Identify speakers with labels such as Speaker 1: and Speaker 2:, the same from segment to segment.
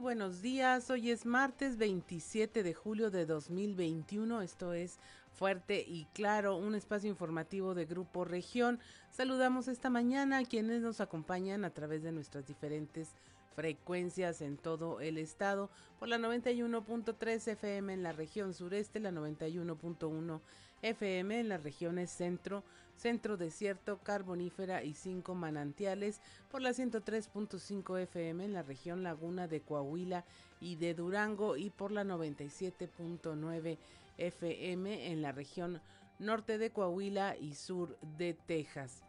Speaker 1: Buenos días, hoy es martes 27 de julio de 2021, esto es Fuerte y Claro, un espacio informativo de Grupo Región. Saludamos esta mañana a quienes nos acompañan a través de nuestras diferentes frecuencias en todo el estado, por la 91.3 FM en la región sureste, la 91.1 FM en las regiones centro, centro desierto, carbonífera y cinco manantiales, por la 103.5 FM en la región laguna de Coahuila y de Durango y por la 97.9 FM en la región norte de Coahuila y sur de Texas.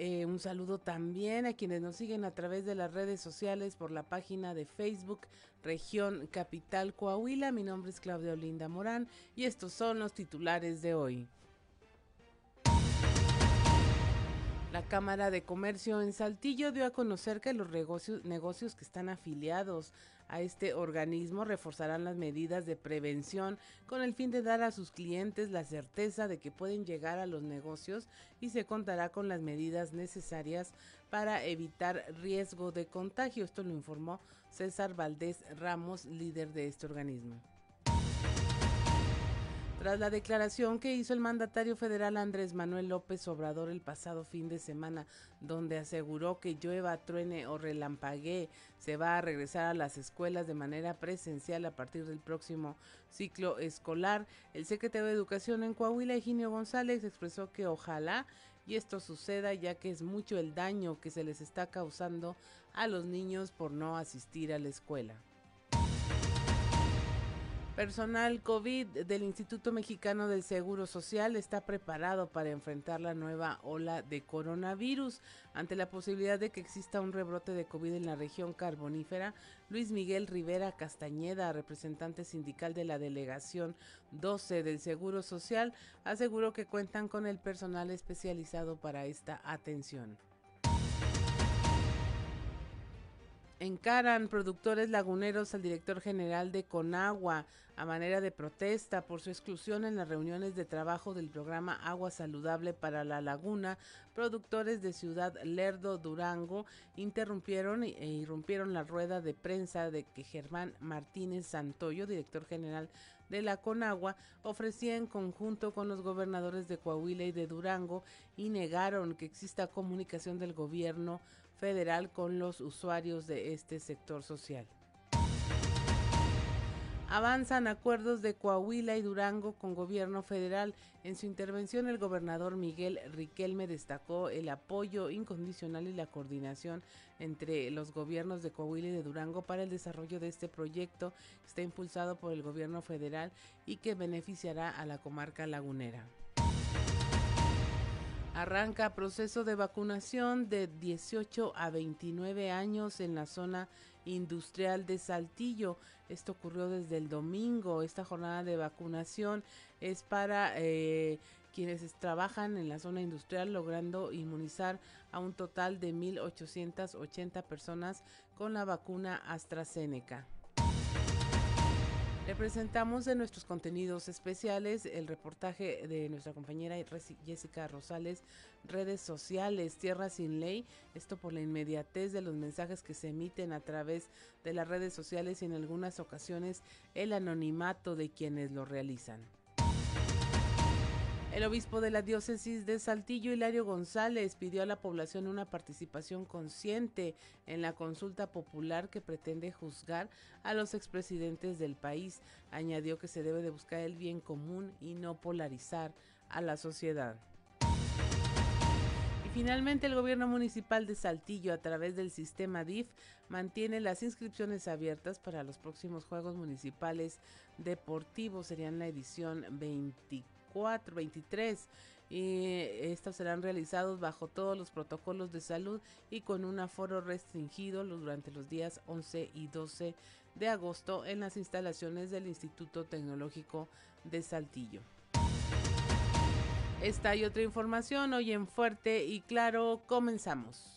Speaker 1: Eh, un saludo también a quienes nos siguen a través de las redes sociales por la página de Facebook Región Capital Coahuila. Mi nombre es Claudia Olinda Morán y estos son los titulares de hoy. La Cámara de Comercio en Saltillo dio a conocer que los negocios, que están afiliados a este organismo reforzarán las medidas de prevención con el fin de dar a sus clientes la certeza de que pueden llegar a los negocios y se contará con las medidas necesarias para evitar riesgo de contagio. Esto lo informó César Valdés Ramos, líder de este organismo. Tras la declaración que hizo el mandatario federal Andrés Manuel López Obrador el pasado fin de semana, donde aseguró que llueva, truene o relampaguee, se va a regresar a las escuelas de manera presencial a partir del próximo ciclo escolar, el secretario de Educación en Coahuila, Eugenio González, expresó que ojalá y esto suceda ya que es mucho el daño que se les está causando a los niños por no asistir a la escuela. Personal COVID del Instituto Mexicano del Seguro Social está preparado para enfrentar la nueva ola de coronavirus. Ante la posibilidad de que exista un rebrote de COVID en la región carbonífera, Luis Miguel Rivera Castañeda, representante sindical de la delegación 12 del Seguro Social, aseguró que cuentan con el personal especializado para esta atención. Encaran productores laguneros al director general de Conagua a manera de protesta por su exclusión en las reuniones de trabajo del programa Agua Saludable para la Laguna. Productores de Ciudad Lerdo, Durango, interrumpieron e irrumpieron la rueda de prensa de que Germán Martínez Santoyo, director general de la Conagua, ofrecía en conjunto con los gobernadores de Coahuila y de Durango y negaron que exista comunicación del gobierno federal con los usuarios de este sector social. Avanzan acuerdos de Coahuila y Durango con gobierno federal. En su intervención, el gobernador Miguel Riquelme destacó el apoyo incondicional y la coordinación entre los gobiernos de Coahuila y de Durango para el desarrollo de este proyecto que está impulsado por el gobierno federal y que beneficiará a la comarca lagunera. Arranca proceso de vacunación de 18 a 29 años en la zona industrial de Saltillo. Esto ocurrió desde el domingo. Esta jornada de vacunación es para eh, quienes trabajan en la zona industrial logrando inmunizar a un total de 1.880 personas con la vacuna AstraZeneca. Le presentamos en nuestros contenidos especiales el reportaje de nuestra compañera Jessica Rosales, redes sociales, Tierra sin Ley, esto por la inmediatez de los mensajes que se emiten a través de las redes sociales y en algunas ocasiones el anonimato de quienes lo realizan. El obispo de la diócesis de Saltillo, Hilario González, pidió a la población una participación consciente en la consulta popular que pretende juzgar a los expresidentes del país. Añadió que se debe de buscar el bien común y no polarizar a la sociedad. Y finalmente el gobierno municipal de Saltillo a través del sistema DIF mantiene las inscripciones abiertas para los próximos Juegos Municipales Deportivos. Serían la edición 24 23 y estos serán realizados bajo todos los protocolos de salud y con un aforo restringido durante los días 11 y 12 de agosto en las instalaciones del Instituto Tecnológico de Saltillo. Esta y otra información hoy en Fuerte y Claro comenzamos.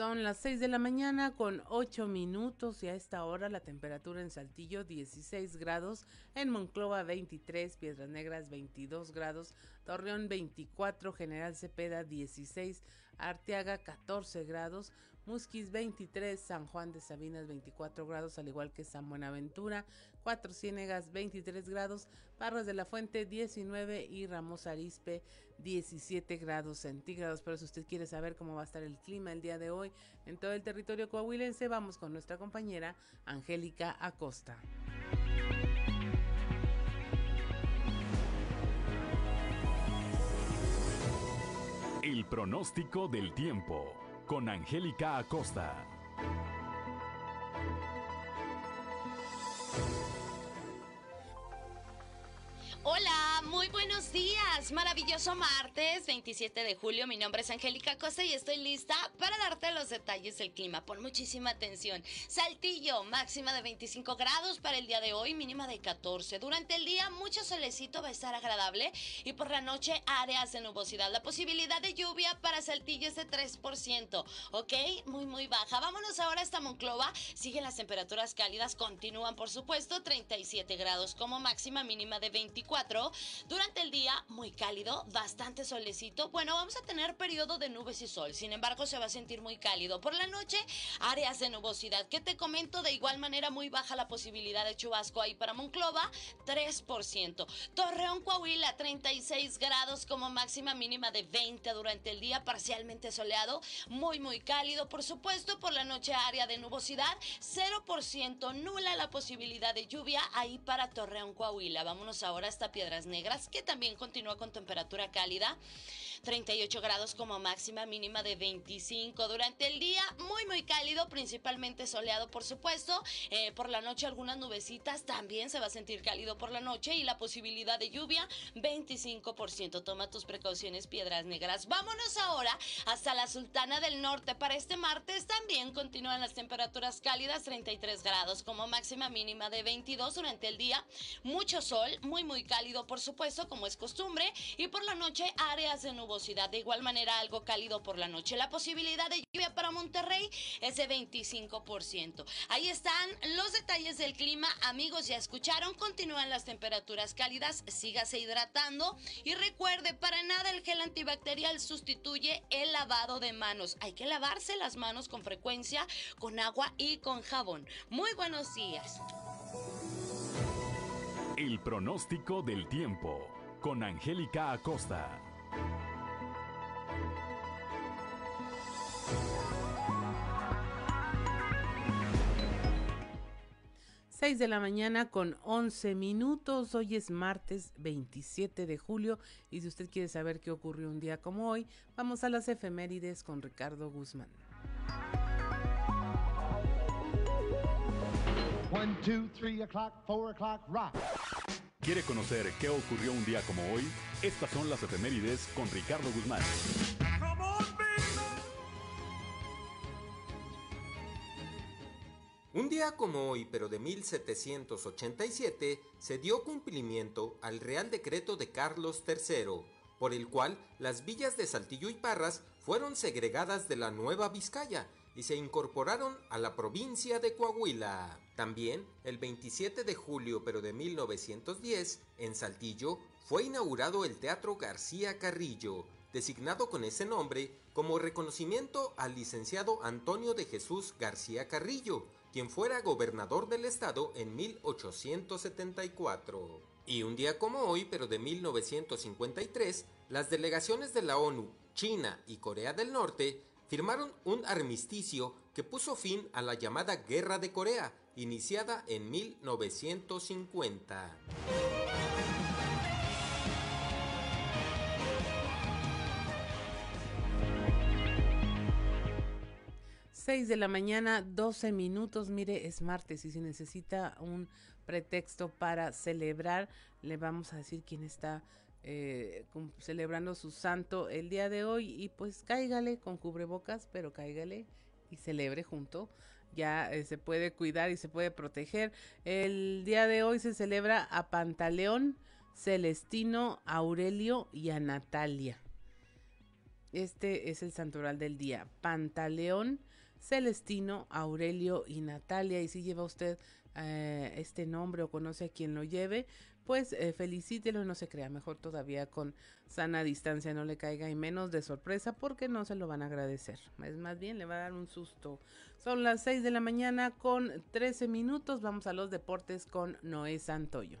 Speaker 1: Son las 6 de la mañana con 8 minutos y a esta hora la temperatura en Saltillo 16 grados, en Monclova 23, Piedras Negras 22 grados, Torreón 24, General Cepeda 16, Arteaga 14 grados, Musquis 23, San Juan de Sabinas 24 grados, al igual que San Buenaventura, Cuatro Ciénegas 23 grados, Parras de la Fuente 19 y Ramos Arispe 17 grados centígrados. Pero si usted quiere saber cómo va a estar el clima el día de hoy en todo el territorio coahuilense, vamos con nuestra compañera Angélica Acosta.
Speaker 2: El pronóstico del tiempo con Angélica Acosta.
Speaker 3: Hola, muy buenos días. Maravilloso martes 27 de julio. Mi nombre es Angélica Costa y estoy lista para darte los detalles del clima. Pon muchísima atención. Saltillo, máxima de 25 grados para el día de hoy, mínima de 14. Durante el día, mucho solecito va a estar agradable y por la noche, áreas de nubosidad. La posibilidad de lluvia para Saltillo es de 3%. ¿Ok? Muy, muy baja. Vámonos ahora hasta Monclova. Siguen las temperaturas cálidas, continúan, por supuesto, 37 grados como máxima, mínima de 24. Durante el día, muy cálido, bastante solecito. Bueno, vamos a tener periodo de nubes y sol. Sin embargo, se va a sentir muy cálido. Por la noche, áreas de nubosidad. ¿Qué te comento? De igual manera, muy baja la posibilidad de chubasco ahí para Monclova, 3%. Torreón, Coahuila, 36 grados como máxima mínima de 20 durante el día, parcialmente soleado, muy, muy cálido. Por supuesto, por la noche, área de nubosidad, 0%, nula la posibilidad de lluvia ahí para Torreón, Coahuila. Vámonos ahora hasta Piedras Negras, que también continúa con temperatura cálida. 38 grados como máxima, mínima de 25. Durante el día, muy, muy cálido, principalmente soleado, por supuesto. Eh, por la noche, algunas nubecitas, también se va a sentir cálido por la noche y la posibilidad de lluvia, 25%. Toma tus precauciones, Piedras Negras. Vámonos ahora hasta la Sultana del Norte. Para este martes también continúan las temperaturas cálidas, 33 grados como máxima, mínima de 22 durante el día. Mucho sol, muy, muy cálido, por supuesto, como es costumbre. Y por la noche, áreas de De igual manera, algo cálido por la noche. La posibilidad de lluvia para Monterrey es de 25%. Ahí están los detalles del clima. Amigos, ya escucharon. Continúan las temperaturas cálidas. Sígase hidratando. Y recuerde, para nada el gel antibacterial sustituye el lavado de manos. Hay que lavarse las manos con frecuencia, con agua y con jabón. Muy buenos días.
Speaker 2: El pronóstico del tiempo con Angélica Acosta.
Speaker 1: Seis de la mañana con 11 minutos. Hoy es martes 27 de julio y si usted quiere saber qué ocurrió un día como hoy, vamos a las efemérides con Ricardo Guzmán.
Speaker 2: One, two, three o'clock, four o'clock, rock. ¿Quiere conocer qué ocurrió un día como hoy? Estas son las efemérides con Ricardo Guzmán.
Speaker 4: Día como hoy, pero de 1787, se dio cumplimiento al Real Decreto de Carlos III, por el cual las villas de Saltillo y Parras fueron segregadas de la Nueva Vizcaya y se incorporaron a la provincia de Coahuila. También, el 27 de julio pero de 1910, en Saltillo, fue inaugurado el Teatro García Carrillo, designado con ese nombre como reconocimiento al licenciado Antonio de Jesús García Carrillo, quien fuera gobernador del estado en 1874. Y un día como hoy, pero de 1953, las delegaciones de la ONU, China y Corea del Norte firmaron un armisticio que puso fin a la llamada Guerra de Corea, iniciada en 1950.
Speaker 1: 6 de la mañana, 12 minutos. Mire, es martes y si necesita un pretexto para celebrar, le vamos a decir quién está eh, celebrando su santo el día de hoy y pues cáigale con cubrebocas, pero cáigale y celebre junto. Ya eh, se puede cuidar y se puede proteger. El día de hoy se celebra a Pantaleón, Celestino, Aurelio y a Natalia. Este es el santoral del día. Pantaleón, Celestino, Aurelio y Natalia. Y si lleva usted eh, este nombre o conoce a quien lo lleve, pues eh, felicítelo y no se crea, mejor todavía con sana distancia, no le caiga y menos de sorpresa porque no se lo van a agradecer. Es más bien, le va a dar un susto. Son las 6 de la mañana con 13 minutos, vamos a los deportes con Noé Santoyo.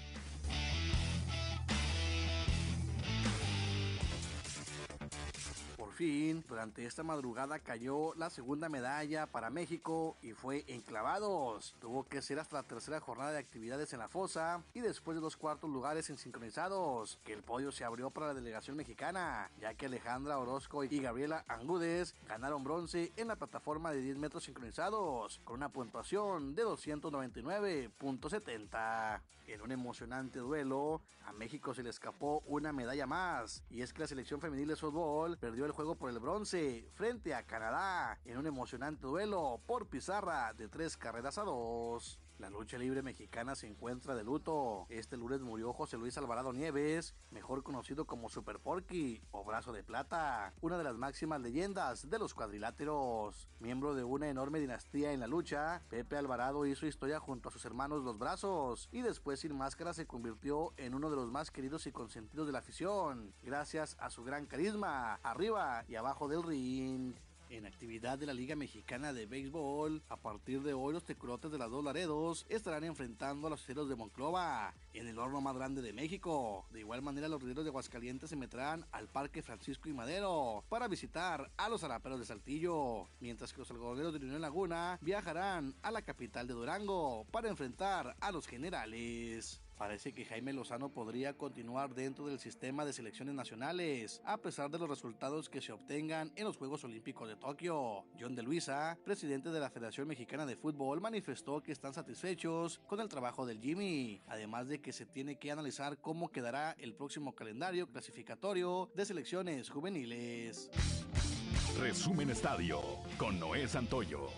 Speaker 5: Durante esta madrugada cayó la segunda medalla para México y fue en clavados. Tuvo que ser hasta la tercera jornada de actividades en la fosa y después de los cuartos lugares en sincronizados, que el podio se abrió para la delegación mexicana, ya que Alejandra Orozco y Gabriela Angúdez ganaron bronce en la plataforma de 10 metros sincronizados, con una puntuación de 299.70. En un emocionante duelo, a México se le escapó una medalla más, y es que la selección femenil de fútbol perdió el juego por el bronce frente a Canadá en un emocionante duelo por pizarra de tres carreras a dos. La lucha libre mexicana se encuentra de luto. Este lunes murió José Luis Alvarado Nieves, mejor conocido como Super Porky o Brazo de Plata, una de las máximas leyendas de los cuadriláteros. Miembro de una enorme dinastía en la lucha, Pepe Alvarado hizo historia junto a sus hermanos Los Brazos y después sin máscara se convirtió en uno de los más queridos y consentidos de la afición, gracias a su gran carisma arriba y abajo del ring. En actividad de la Liga Mexicana de Béisbol, a partir de hoy los tecurotes de las dos Laredos estarán enfrentando a los ceros de Monclova en el horno más grande de México. De igual manera, los rideros de Aguascalientes se meterán al Parque Francisco y Madero para visitar a los araperos de Saltillo, mientras que los algodoneros de Unión Laguna viajarán a la capital de Durango para enfrentar a los generales. Parece que Jaime Lozano podría continuar dentro del sistema de selecciones nacionales, a pesar de los resultados que se obtengan en los Juegos Olímpicos de Tokio. John de Luisa, presidente de la Federación Mexicana de Fútbol, manifestó que están satisfechos con el trabajo del Jimmy, además de que se tiene que analizar cómo quedará el próximo calendario clasificatorio de selecciones juveniles.
Speaker 2: Resumen Estadio con Noé Santoyo.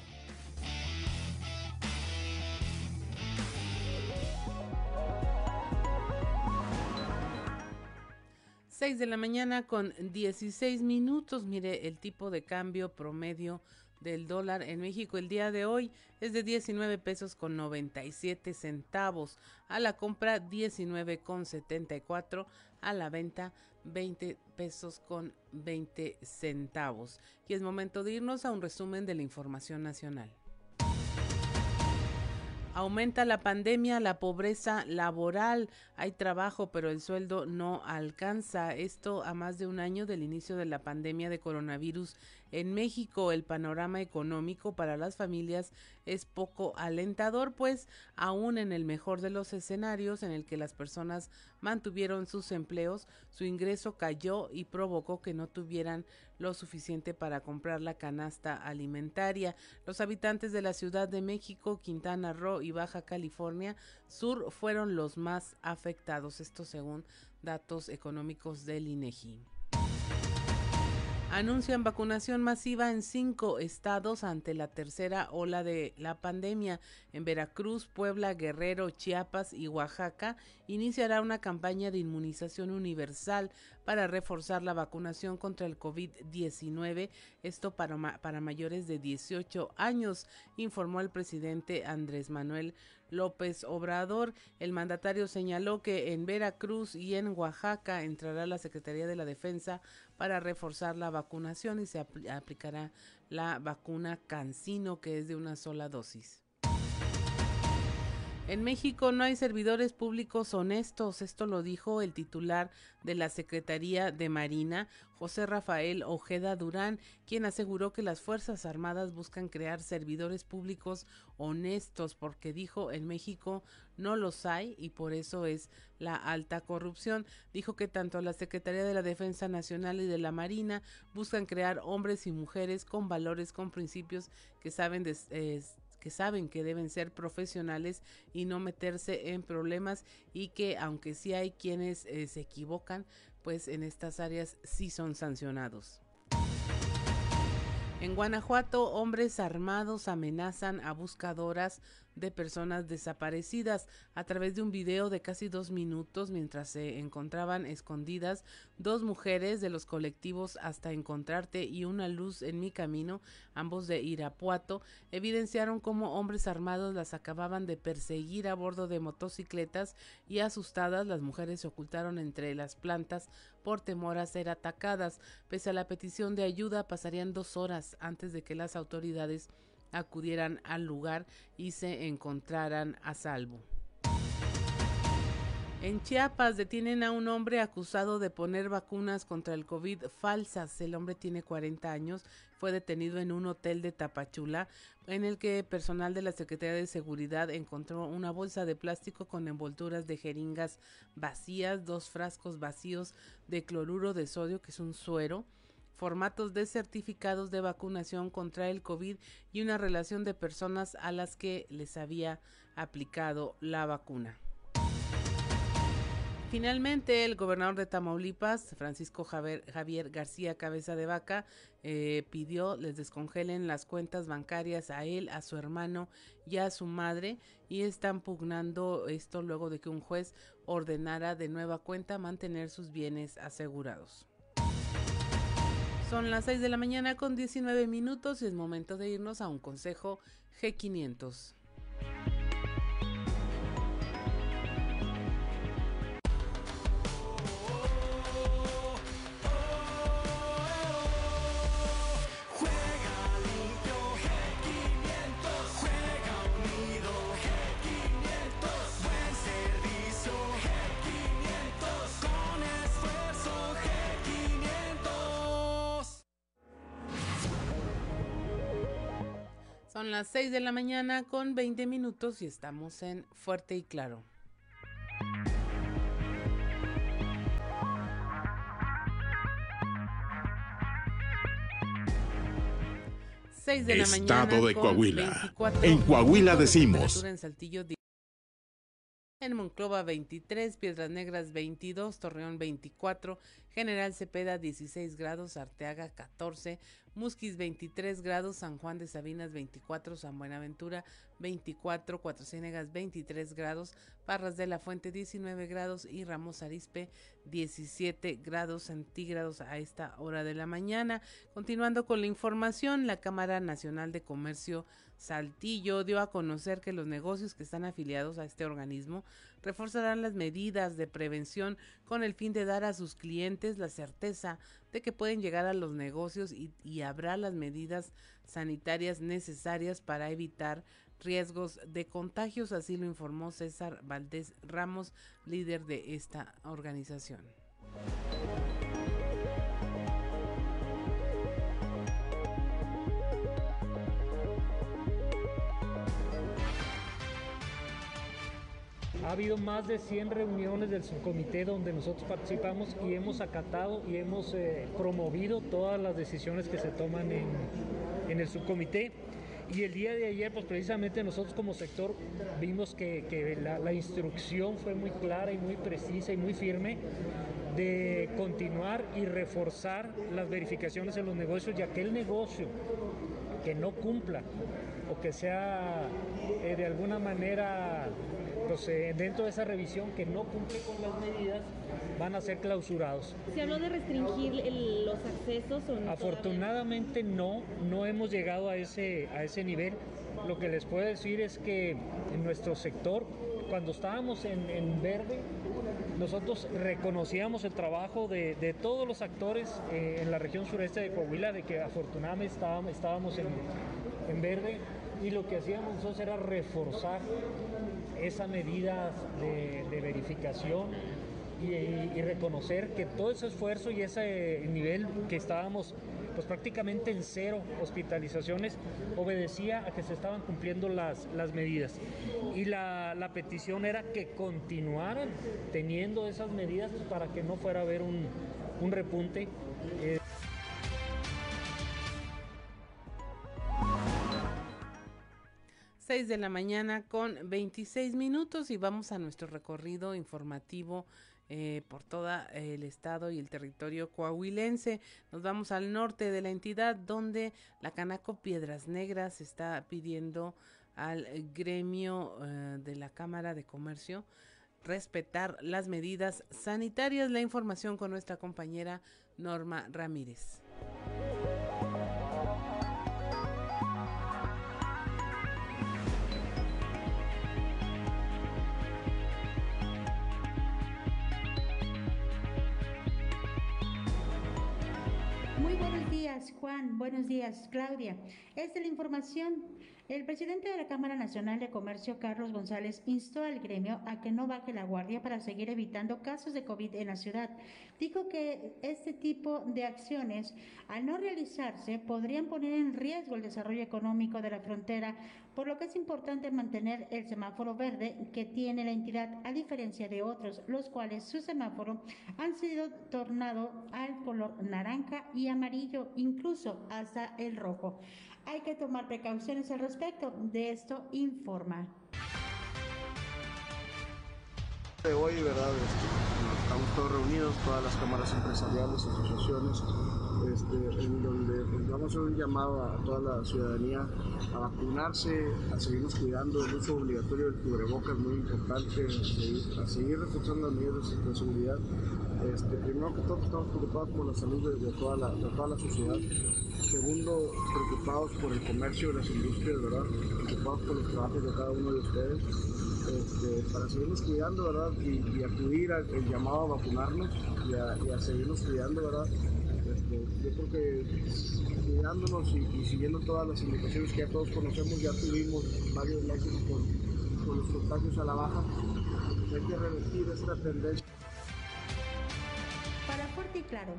Speaker 1: 6 de la mañana con 16 minutos. Mire, el tipo de cambio promedio del dólar en México el día de hoy es de 19 pesos con 97 centavos. A la compra 19 con 74. A la venta 20 pesos con 20 centavos. Y es momento de irnos a un resumen de la información nacional. Aumenta la pandemia, la pobreza laboral. Hay trabajo, pero el sueldo no alcanza. Esto a más de un año del inicio de la pandemia de coronavirus en México. El panorama económico para las familias es poco alentador, pues aún en el mejor de los escenarios en el que las personas mantuvieron sus empleos, su ingreso cayó y provocó que no tuvieran lo suficiente para comprar la canasta alimentaria. Los habitantes de la Ciudad de México, Quintana Roo y Baja California Sur fueron los más afectados, esto según datos económicos del INEGI. Anuncian vacunación masiva en cinco estados ante la tercera ola de la pandemia. En Veracruz, Puebla, Guerrero, Chiapas y Oaxaca iniciará una campaña de inmunización universal para reforzar la vacunación contra el COVID-19, esto para, para mayores de 18 años, informó el presidente Andrés Manuel López Obrador. El mandatario señaló que en Veracruz y en Oaxaca entrará la Secretaría de la Defensa para reforzar la vacunación y se aplicará la vacuna Cancino, que es de una sola dosis. En México no hay servidores públicos honestos, esto lo dijo el titular de la Secretaría de Marina, José Rafael Ojeda Durán, quien aseguró que las Fuerzas Armadas buscan crear servidores públicos honestos porque dijo en México no los hay y por eso es la alta corrupción. Dijo que tanto la Secretaría de la Defensa Nacional y de la Marina buscan crear hombres y mujeres con valores, con principios que saben de, que saben que deben ser profesionales y no meterse en problemas y que aunque sí hay quienes eh, se equivocan, pues en estas áreas sí son sancionados. En Guanajuato, hombres armados amenazan a buscadoras de personas desaparecidas a través de un video de casi dos minutos mientras se encontraban escondidas dos mujeres de los colectivos Hasta Encontrarte y Una Luz en mi Camino, ambos de Irapuato, evidenciaron cómo hombres armados las acababan de perseguir a bordo de motocicletas y asustadas las mujeres se ocultaron entre las plantas por temor a ser atacadas. Pese a la petición de ayuda, pasarían dos horas antes de que las autoridades acudieran al lugar y se encontraran a salvo. En Chiapas detienen a un hombre acusado de poner vacunas contra el COVID falsas. El hombre tiene 40 años, fue detenido en un hotel de Tapachula en el que personal de la Secretaría de Seguridad encontró una bolsa de plástico con envolturas de jeringas vacías, dos frascos vacíos de cloruro de sodio, que es un suero, formatos de certificados de vacunación contra el COVID y una relación de personas a las que les había aplicado la vacuna. Finalmente, el gobernador de Tamaulipas, Francisco Javier, García Cabeza de Vaca, eh, pidió les descongelen las cuentas bancarias a él, a su hermano y a su madre y están pugnando esto luego de que un juez ordenara de nueva cuenta mantener sus bienes asegurados. Son las 6 de la mañana con 19 minutos y es momento de irnos a un consejo G500. Las 6 de la mañana con 20 minutos y estamos en Fuerte y Claro.
Speaker 2: Seis de la Estado de Coahuila. En Coahuila decimos.
Speaker 1: En Monclova 23, Piedras Negras 22, Torreón 24, General Cepeda 16 grados, Arteaga 14, Musquis 23 grados, San Juan de Sabinas 24, San Buenaventura 24, Cuatro Ciénegas 23 grados, Parras de la Fuente 19 grados y Ramos Arispe 17 grados centígrados a esta hora de la mañana. Continuando con la información, la Cámara Nacional de Comercio Saltillo dio a conocer que los negocios que están afiliados a este organismo reforzarán las medidas de prevención con el fin de dar a sus clientes la certeza de que pueden llegar a los negocios y, habrá las medidas sanitarias necesarias para evitar riesgos de contagios, así lo informó César Valdés Ramos, líder de esta organización.
Speaker 6: Ha habido más de 100 reuniones del subcomité donde nosotros participamos y hemos acatado y hemos eh, promovido todas las decisiones que se toman en, el subcomité. Y el día de ayer, pues precisamente nosotros como sector vimos que, la, instrucción fue muy clara y muy precisa y muy firme de continuar y reforzar las verificaciones en los negocios y aquel negocio que no cumpla o que sea eh, de alguna manera eh, dentro de esa revisión que no cumple con las medidas van a ser clausurados.
Speaker 7: ¿Se habló de restringir los accesos o no?
Speaker 6: Afortunadamente no, no hemos llegado a ese, a ese nivel. Lo que les puedo decir es que en nuestro sector, cuando estábamos en, verde, nosotros reconocíamos el trabajo de, todos los actores eh, en la región sureste de Coahuila, de que afortunadamente estábamos, estábamos en, en verde y lo que hacíamos nosotros era reforzar esa medida de, verificación y, reconocer que todo ese esfuerzo y ese nivel que estábamos pues prácticamente en cero hospitalizaciones obedecía a que se estaban cumpliendo las, las medidas. Y la, petición era que continuaran teniendo esas medidas para que no fuera a haber un, repunte. Eh,
Speaker 1: 6 de la mañana con 26 minutos y vamos a nuestro recorrido informativo eh, por todo el estado y el territorio coahuilense. Nos vamos al norte de la entidad donde la Canaco Piedras Negras está pidiendo al gremio eh, de la Cámara de Comercio respetar las medidas sanitarias. La información con nuestra compañera Norma Ramírez.
Speaker 8: Juan. Buenos días, Claudia. Esta es la información. El presidente de la Cámara Nacional de Comercio, Carlos González, instó al gremio a que no baje la guardia para seguir evitando casos de COVID en la ciudad. Dijo que este tipo de acciones, al no realizarse, podrían poner en riesgo el desarrollo económico de la frontera, por lo que es importante mantener el semáforo verde que tiene la entidad, a diferencia de otros, los cuales su semáforo han sido tornado al color naranja y amarillo, incluso hasta el rojo. Hay que tomar precauciones al respecto. De esto informa.
Speaker 9: De hoy, ¿verdad? Este, estamos todos reunidos, todas las cámaras empresariales, asociaciones, este, en donde pues, vamos a hacer un llamado a toda la ciudadanía a vacunarse, a seguirnos cuidando, el uso obligatorio del cubrebocas es muy importante, a seguir, reforzando las medidas de seguridad. Este, primero que todo estamos preocupados por la salud de, toda, la, de sociedad. Segundo, preocupados por el comercio y las industrias, ¿verdad? Preocupados por los trabajos de cada uno de ustedes. Este, para seguirnos cuidando, ¿verdad? Y, acudir al llamado a vacunarnos y a, seguirnos cuidando, ¿verdad? Yo creo que cuidándonos y, siguiendo todas las indicaciones que ya todos conocemos, ya tuvimos varios meses con, con los contagios a la baja. Hay que revertir esta tendencia.
Speaker 8: Para Fuerte y Claro,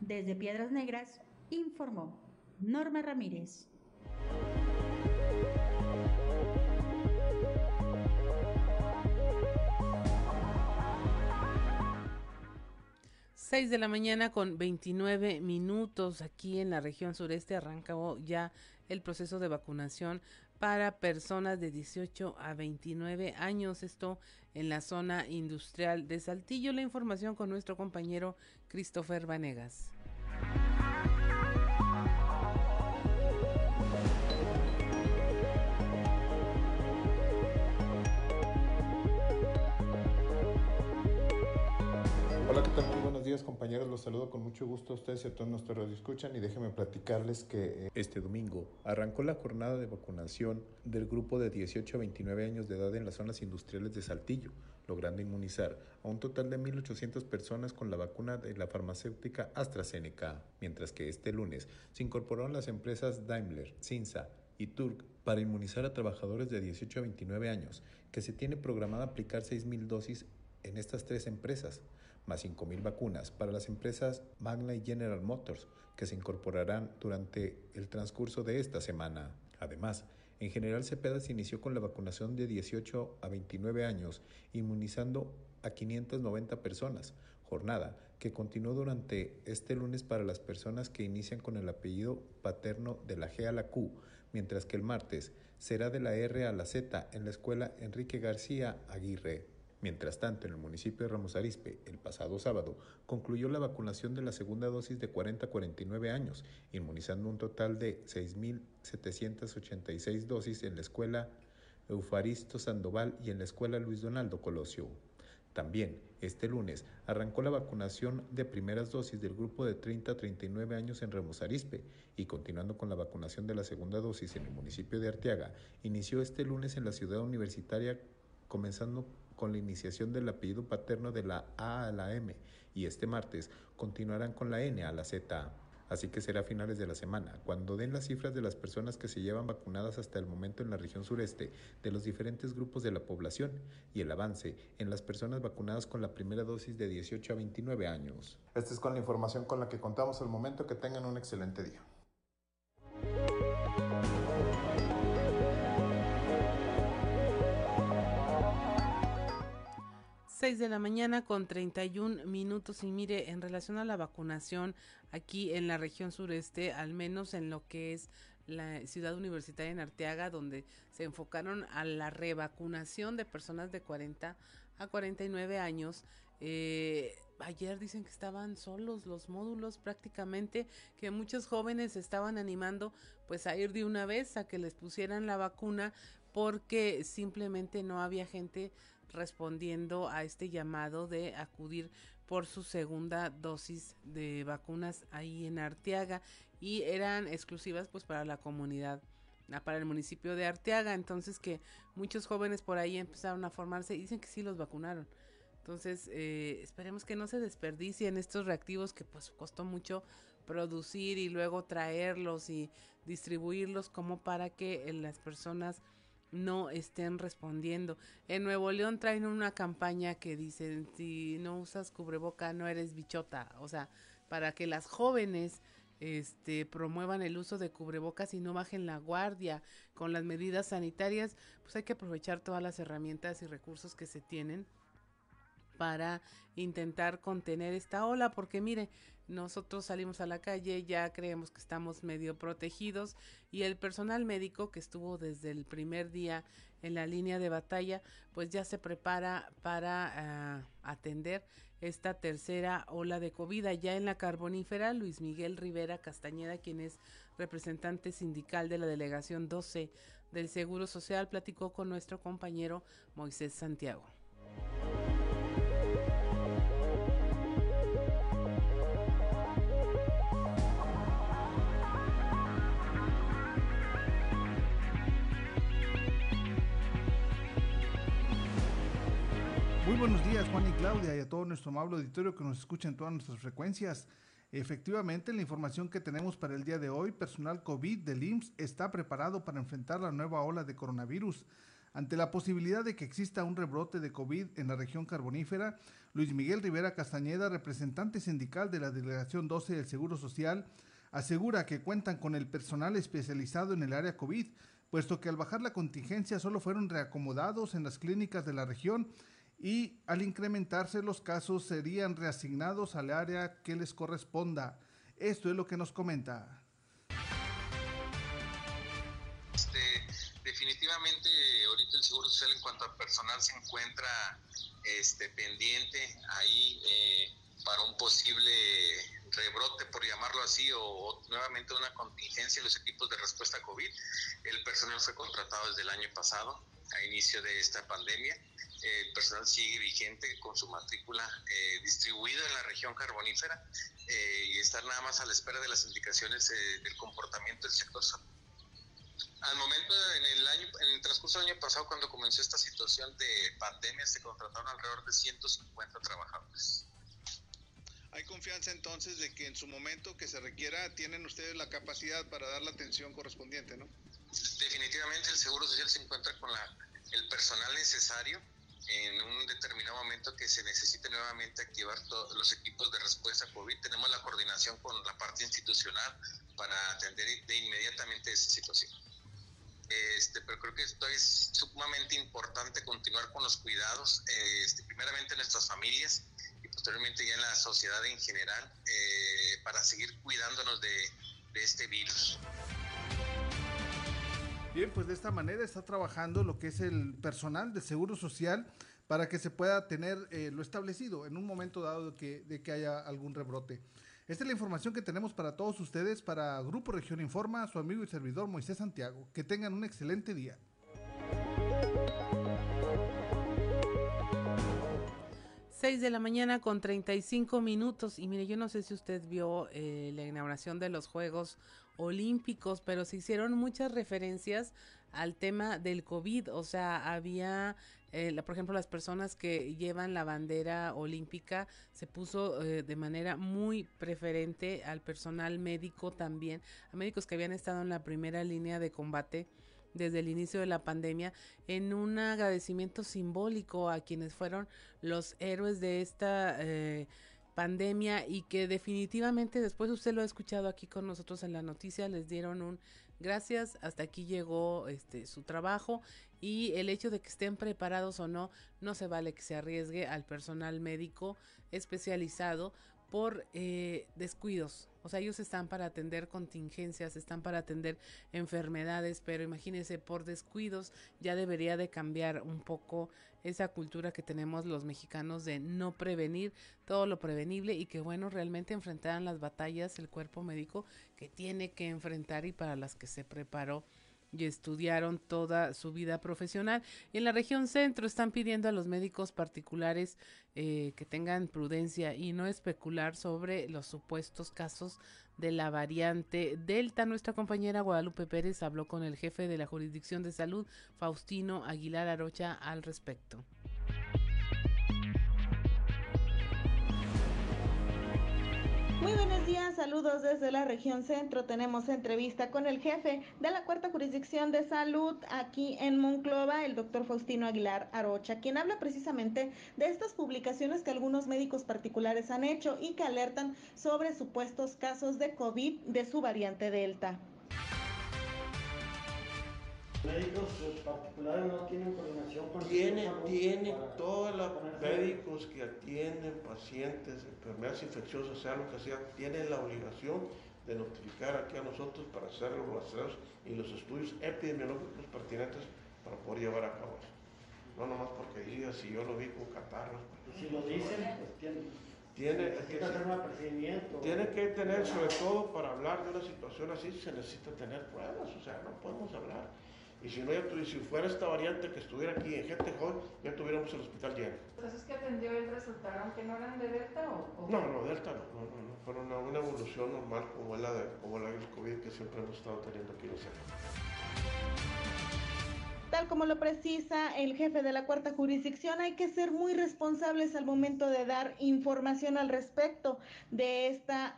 Speaker 8: desde Piedras Negras, informó Norma Ramírez.
Speaker 1: Seis de la mañana con 29 minutos aquí en la región sureste arrancó ya el proceso de vacunación para personas de 18 a 29 años. Esto en la zona industrial de Saltillo. La información con nuestro compañero Christopher Vanegas.
Speaker 10: Días compañeros, los saludo con mucho gusto a ustedes y a todos nuestros que escuchan y déjenme platicarles que eh, este domingo arrancó la jornada de vacunación del grupo de 18 a 29 años de edad en las zonas industriales de Saltillo, logrando inmunizar a un total de 1.800 personas con la vacuna de la farmacéutica AstraZeneca, mientras que este lunes se incorporaron las empresas Daimler, Cinza, y Turk para inmunizar a trabajadores de 18 a 29 años, que se tiene programada aplicar 6.000 dosis en estas tres empresas más 5.000 vacunas para las empresas Magna y General Motors, que se incorporarán durante el transcurso de esta semana. Además, en general Cepeda se inició con la vacunación de 18 a 29 años, inmunizando a 590 personas, jornada que continuó durante este lunes para las personas que inician con el apellido paterno de la G a la Q, mientras que el martes será de la R a la Z en la escuela Enrique García Aguirre. Mientras tanto, en el municipio de Ramos Arizpe, el pasado sábado, concluyó la vacunación de la segunda dosis de 40 a 49 años, inmunizando un total de 6.786 dosis en la escuela Eufaristo Sandoval y en la escuela Luis Donaldo Colosio. También, este lunes, arrancó la vacunación de primeras dosis del grupo de 30 a 39 años en Ramos Arizpe y continuando con la vacunación de la segunda dosis en el municipio de Arteaga, inició este lunes en la ciudad universitaria comenzando con la iniciación del apellido paterno de la A a la M y este martes continuarán con la N a la Z. así que será a finales de la semana, cuando den las cifras de las personas que se llevan vacunadas hasta el momento en la región sureste de los diferentes grupos de la población y el avance en las personas vacunadas con la primera dosis de 18 a 29 años.
Speaker 11: Esta es la información con la que contamos al momento. Que tengan un excelente día.
Speaker 1: 6 de la mañana con 31 minutos. Y mire, en relación a la vacunación aquí en la región sureste, al menos en lo que es la ciudad universitaria en Arteaga, donde se enfocaron a la revacunación de personas de 40 a 49 años, eh, ayer dicen que estaban solos los módulos prácticamente, que muchos jóvenes estaban animando pues a ir de una vez a que les pusieran la vacuna porque simplemente no había gente respondiendo a este llamado de acudir por su segunda dosis de vacunas ahí en Arteaga y eran exclusivas pues para la comunidad ah, para el municipio de Arteaga. Entonces que muchos jóvenes por ahí empezaron a formarse y dicen que sí los vacunaron. Entonces eh, esperemos que no se desperdicien estos reactivos que pues costó mucho producir y luego traerlos y distribuirlos como para que las personas no estén respondiendo. En Nuevo León traen una campaña que dicen, si no usas cubreboca no eres bichota, o sea, para que las jóvenes este promuevan el uso de cubrebocas y no bajen la guardia con las medidas sanitarias, pues hay que aprovechar todas las herramientas y recursos que se tienen para intentar contener esta ola, porque mire, nosotros salimos a la calle, ya creemos que estamos medio protegidos y el personal médico que estuvo desde el primer día en la línea de batalla, pues ya se prepara para ah, atender esta tercera ola de COVID. Ya en la carbonífera, Luis Miguel Rivera Castañeda, quien es representante sindical de la delegación 12 del Seguro Social, platicó con nuestro compañero Moisés Santiago.
Speaker 12: Buenos días, Juan y Claudia, y a todo nuestro amable auditorio que nos escucha en todas nuestras frecuencias. Efectivamente, la información que tenemos para el día de hoy, personal COVID del IMSS está preparado para enfrentar la nueva ola de coronavirus. Ante la posibilidad de que exista un rebrote de COVID en la región carbonífera, Luis Miguel Rivera Castañeda, representante sindical de la Delegación 12 del Seguro Social, asegura que cuentan con el personal especializado en el área COVID, puesto que al bajar la contingencia solo fueron reacomodados en las clínicas de la región y al incrementarse los casos serían reasignados al área que les corresponda. Esto es lo que nos comenta.
Speaker 13: Este, definitivamente ahorita el Seguro Social en cuanto al personal se encuentra este, pendiente ahí eh, para un posible rebrote, por llamarlo así, o, nuevamente una contingencia en los equipos de respuesta a COVID. El personal fue contratado desde el año pasado, a inicio de esta pandemia el personal sigue vigente con su matrícula eh, distribuida en la región carbonífera eh, y estar nada más a la espera de las indicaciones eh, del comportamiento del sector Al momento, en el, año, en el transcurso del año pasado, cuando comenzó esta situación de pandemia, se contrataron alrededor de 150 trabajadores.
Speaker 14: ¿Hay confianza entonces de que en su momento que se requiera tienen ustedes la capacidad para dar la atención correspondiente, no?
Speaker 13: Definitivamente el Seguro Social se encuentra con la, el personal necesario en un determinado momento que se necesite nuevamente activar los equipos de respuesta a COVID, tenemos la coordinación con la parte institucional para atender de inmediatamente esa situación. Este, pero creo que esto es sumamente importante continuar con los cuidados, este, primeramente en nuestras familias y posteriormente ya en la sociedad en general, eh, para seguir cuidándonos de, de este virus.
Speaker 12: Bien, pues de esta manera está trabajando lo que es el personal de Seguro Social para que se pueda tener eh, lo establecido en un momento dado de que, de que haya algún rebrote. Esta es la información que tenemos para todos ustedes, para Grupo Región Informa, su amigo y servidor Moisés Santiago. Que tengan un excelente día.
Speaker 1: Seis de la mañana con 35 minutos. Y mire, yo no sé si usted vio eh, la inauguración de los Juegos Olímpicos, pero se hicieron muchas referencias al tema del COVID, o sea, había eh, por ejemplo, las personas que llevan la bandera olímpica, se puso eh, de manera muy preferente al personal médico también, a médicos que habían estado en la primera línea de combate desde el inicio de la pandemia en un agradecimiento simbólico a quienes fueron los héroes de esta eh, pandemia y que definitivamente después usted lo ha escuchado aquí con nosotros en la noticia les dieron un gracias hasta aquí llegó este su trabajo y el hecho de que estén preparados o no no se vale que se arriesgue al personal médico especializado por eh, descuidos. O sea, ellos están para atender contingencias, están para atender enfermedades, pero imagínense, por descuidos ya debería de cambiar un poco esa cultura que tenemos los mexicanos de no prevenir todo lo prevenible y que bueno, realmente enfrentaran las batallas el cuerpo médico que tiene que enfrentar y para las que se preparó y estudiaron toda su vida profesional. en la región centro están pidiendo a los médicos particulares eh, que tengan prudencia y no especular sobre los supuestos casos de la variante Delta. Nuestra compañera Guadalupe Pérez habló con el jefe de la jurisdicción de salud, Faustino Aguilar Arocha, al respecto.
Speaker 7: Muy buenos días, saludos desde la región centro. Tenemos entrevista con el jefe de la cuarta jurisdicción de salud aquí en Monclova, el doctor Faustino Aguilar Arocha, quien habla precisamente de estas publicaciones que algunos médicos particulares han hecho y que alertan sobre supuestos casos de COVID de su variante Delta
Speaker 15: médicos particulares no tienen coordinación con
Speaker 16: tiene tiene todos los médicos que atienden pacientes enfermedades infecciosas sea lo que sea tienen la obligación de notificar aquí a nosotros para hacer los rastreos y los estudios epidemiológicos pertinentes para poder llevar a cabo eso. No nomás porque diga si yo lo vi con catarros
Speaker 15: si lo dicen pues tiene
Speaker 16: tiene
Speaker 15: que,
Speaker 16: tiene que tener sobre todo para hablar de una situación así se necesita tener pruebas o sea no podemos hablar y si no, ya si fuera esta variante que estuviera aquí en gente joven, ya tuviéramos el hospital lleno.
Speaker 17: ¿Entonces que atendió él resultaron que no eran de Delta o...?
Speaker 16: No, no, Delta no, no, no, no. fueron una, una, evolución normal como la, de, como la del COVID que siempre hemos estado teniendo aquí en el centro.
Speaker 7: Tal como lo precisa el jefe de la cuarta jurisdicción, hay que ser muy responsables al momento de dar información al respecto de esta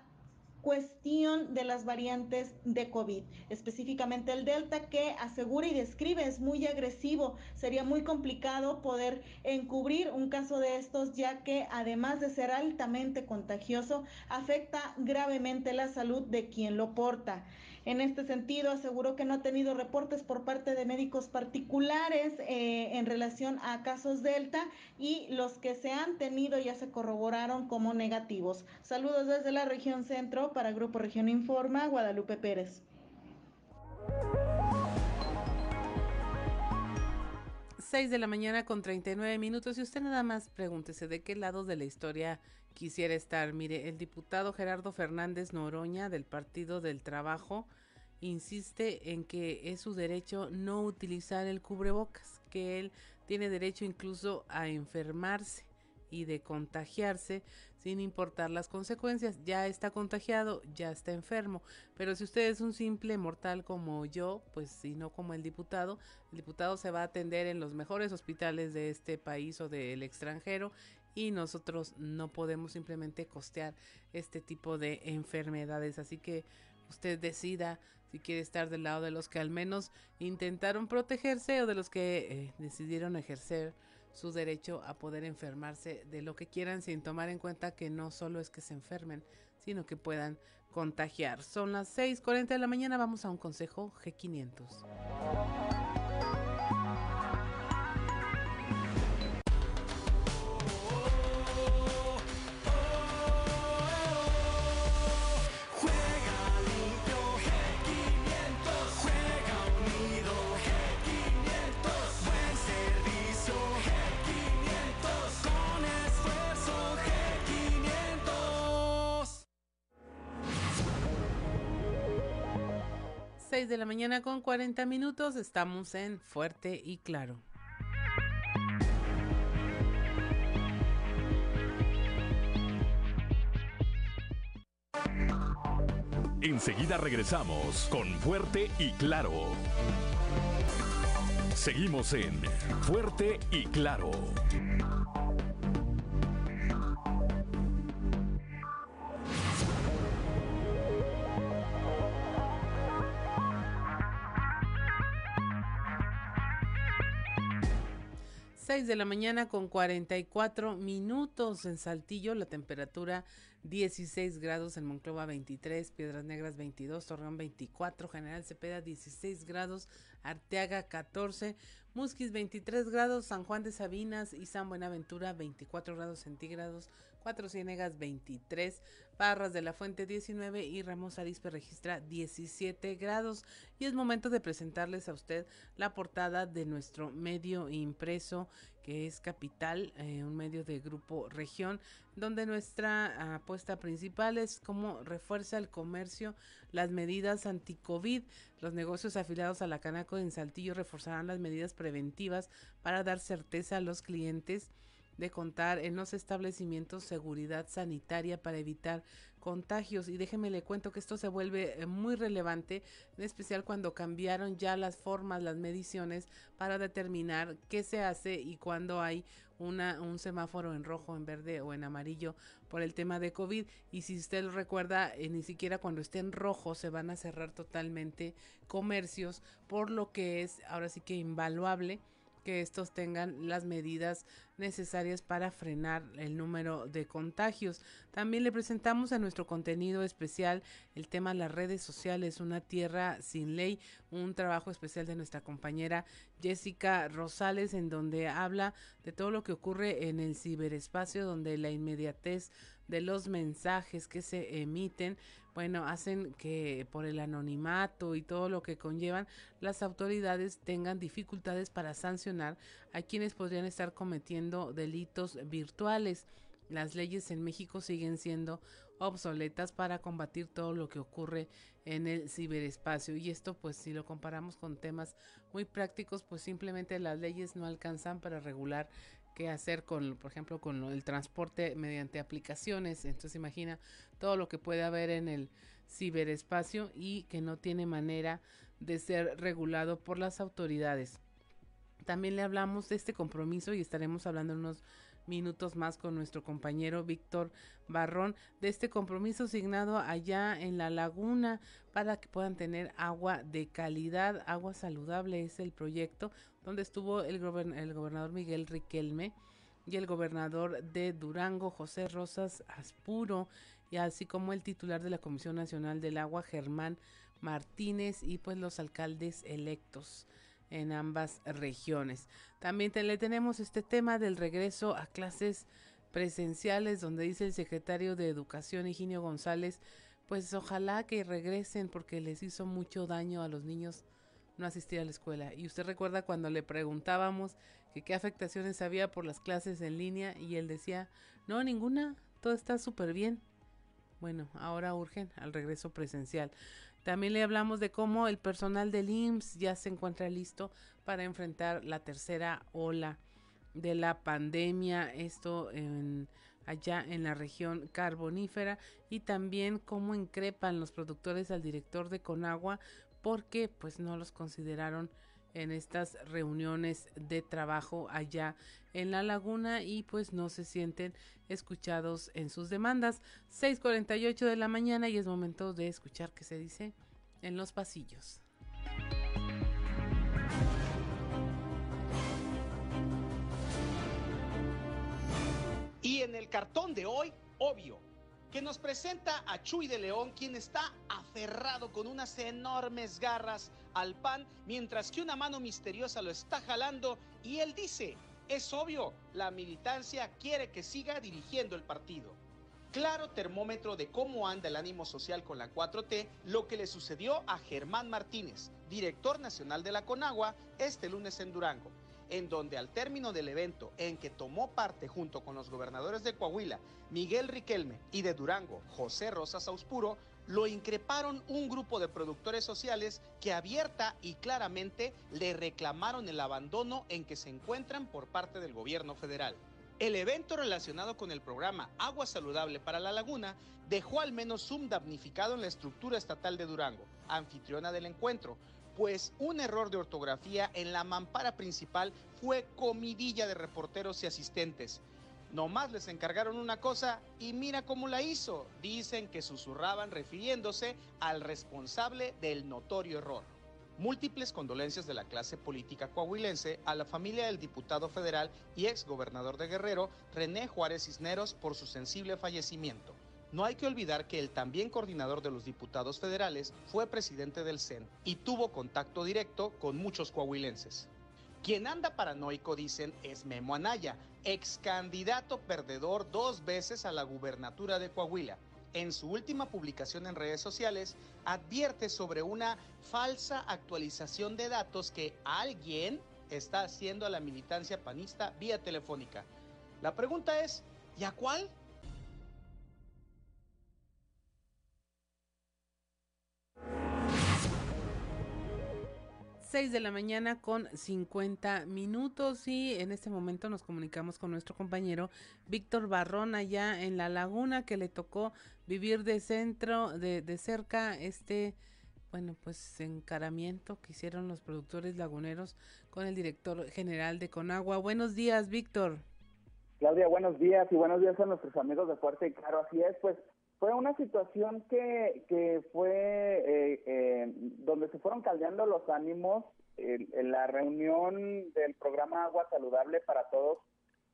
Speaker 7: cuestión de las variantes de COVID, específicamente el Delta que asegura y describe es muy agresivo. Sería muy complicado poder encubrir un caso de estos ya que además de ser altamente contagioso, afecta gravemente la salud de quien lo porta. En este sentido, aseguró que no ha tenido reportes por parte de médicos particulares eh, en relación a casos Delta y los que se han tenido ya se corroboraron como negativos. Saludos desde la región centro para Grupo Región Informa, Guadalupe Pérez.
Speaker 1: 6 de la mañana con 39 minutos y usted nada más pregúntese de qué lado de la historia quisiera estar. Mire, el diputado Gerardo Fernández Noroña del Partido del Trabajo insiste en que es su derecho no utilizar el cubrebocas, que él tiene derecho incluso a enfermarse y de contagiarse sin importar las consecuencias. Ya está contagiado, ya está enfermo. Pero si usted es un simple mortal como yo, pues si no como el diputado, el diputado se va a atender en los mejores hospitales de este país o del extranjero y nosotros no podemos simplemente costear este tipo de enfermedades. Así que usted decida si quiere estar del lado de los que al menos intentaron protegerse o de los que eh, decidieron ejercer su derecho a poder enfermarse de lo que quieran sin tomar en cuenta que no solo es que se enfermen, sino que puedan contagiar. Son las 6.40 de la mañana, vamos a un consejo G500. De la mañana con 40 minutos. Estamos en Fuerte y Claro.
Speaker 2: Enseguida regresamos con Fuerte y Claro. Seguimos en Fuerte y Claro.
Speaker 1: 6 de la mañana con 44 minutos en Saltillo, la temperatura 16 grados en Monclova 23, Piedras Negras 22, Torreón 24, General Cepeda 16 grados, Arteaga 14, Musquis 23 grados, San Juan de Sabinas y San Buenaventura 24 grados centígrados, Cuatro Ciénegas 23, Parras de la Fuente 19 y Ramos Arispe registra 17 grados. Y es momento de presentarles a usted la portada de nuestro medio impreso que es Capital, eh, un medio de grupo región, donde nuestra apuesta principal es cómo refuerza el comercio las medidas anti-COVID. Los negocios afiliados a la Canaco en Saltillo reforzarán las medidas preventivas para dar certeza a los clientes de contar en los establecimientos seguridad sanitaria para evitar contagios. Y déjeme le cuento que esto se vuelve eh, muy relevante, en especial cuando cambiaron ya las formas, las mediciones para determinar qué se hace y cuando hay una, un semáforo en rojo, en verde o en amarillo por el tema de COVID. Y si usted lo recuerda, eh, ni siquiera cuando esté en rojo se van a cerrar totalmente comercios, por lo que es ahora sí que invaluable que estos tengan las medidas necesarias para frenar el número de contagios. También le presentamos a nuestro contenido especial el tema las redes sociales, una tierra sin ley, un trabajo especial de nuestra compañera Jessica Rosales en donde habla de todo lo que ocurre en el ciberespacio, donde la inmediatez de los mensajes que se emiten bueno, hacen que por el anonimato y todo lo que conllevan, las autoridades tengan dificultades para sancionar a quienes podrían estar cometiendo delitos virtuales. Las leyes en México siguen siendo obsoletas para combatir todo lo que ocurre en el ciberespacio y esto pues si lo comparamos con temas muy prácticos pues simplemente las leyes no alcanzan para regular qué hacer con, por ejemplo, con el transporte mediante aplicaciones. Entonces imagina todo lo que puede haber en el ciberespacio y que no tiene manera de ser regulado por las autoridades. También le hablamos de este compromiso y estaremos hablando unos minutos más con nuestro compañero Víctor Barrón de este compromiso asignado allá en la laguna para que puedan tener agua de calidad, agua saludable es el proyecto donde estuvo el, el gobernador Miguel Riquelme y el gobernador de Durango José Rosas Aspuro y así como el titular de la Comisión Nacional del Agua Germán Martínez y pues los alcaldes electos en ambas regiones. También le tenemos este tema del regreso a clases presenciales, donde dice el secretario de Educación, Higinio González, pues ojalá que regresen porque les hizo mucho daño a los niños no asistir a la escuela. Y usted recuerda cuando le preguntábamos que qué afectaciones había por las clases en línea y él decía, no, ninguna, todo está súper bien. Bueno, ahora urgen al regreso presencial. También le hablamos de cómo el personal del IMSS ya se encuentra listo para enfrentar la tercera ola de la pandemia, esto allá en la región carbonífera y también cómo increpan los productores al director de Conagua porque pues no los consideraron en estas reuniones de trabajo allá en la laguna y pues no se sienten escuchados en sus demandas. 6:48 de la mañana y es momento de escuchar qué se dice en los pasillos.
Speaker 18: Y en el cartón de hoy, obvio, que nos presenta a Chuy de León, quien está aferrado con unas enormes garras al pan, mientras que una mano misteriosa lo está jalando y él dice, es obvio, la militancia quiere que siga dirigiendo el partido. Claro termómetro de cómo anda el ánimo social con la 4T, lo que le sucedió a Germán Martínez, director nacional de la Conagua, este lunes en Durango en donde al término del evento en que tomó parte junto con los gobernadores de Coahuila, Miguel Riquelme, y de Durango, José Rosas Auspuro, lo increparon un grupo de productores sociales que abierta y claramente le reclamaron el abandono en que se encuentran por parte del gobierno federal. El evento relacionado con el programa Agua Saludable para la Laguna dejó al menos un damnificado en la estructura estatal de Durango, anfitriona del encuentro, pues un error de ortografía en la mampara principal fue comidilla de reporteros y asistentes. Nomás les encargaron una cosa y mira cómo la hizo. Dicen que susurraban refiriéndose al responsable del notorio error. Múltiples condolencias de la clase política coahuilense a la familia del diputado federal y ex gobernador de Guerrero, René Juárez Cisneros, por su sensible fallecimiento. No hay que olvidar que el también coordinador de los diputados federales fue presidente del CEN y tuvo contacto directo con muchos coahuilenses. Quien anda paranoico, dicen, es Memo Anaya, ex candidato perdedor dos veces a la gubernatura de Coahuila. En su última publicación en redes sociales, advierte sobre una falsa actualización de datos que alguien está haciendo a la militancia panista vía telefónica. La pregunta es, ¿y a cuál?
Speaker 1: 6 de la mañana con 50 minutos y en este momento nos comunicamos con nuestro compañero Víctor Barrón allá en La Laguna que le tocó vivir de centro, de, de cerca este, bueno, pues encaramiento que hicieron los productores laguneros con el director general de Conagua. Buenos días, Víctor.
Speaker 19: Claudia, buenos días y buenos días a nuestros amigos de Fuerte y Claro. Así es, pues fue una situación que, que fue eh, eh, donde se fueron caldeando los ánimos en, la reunión del programa Agua Saludable para Todos,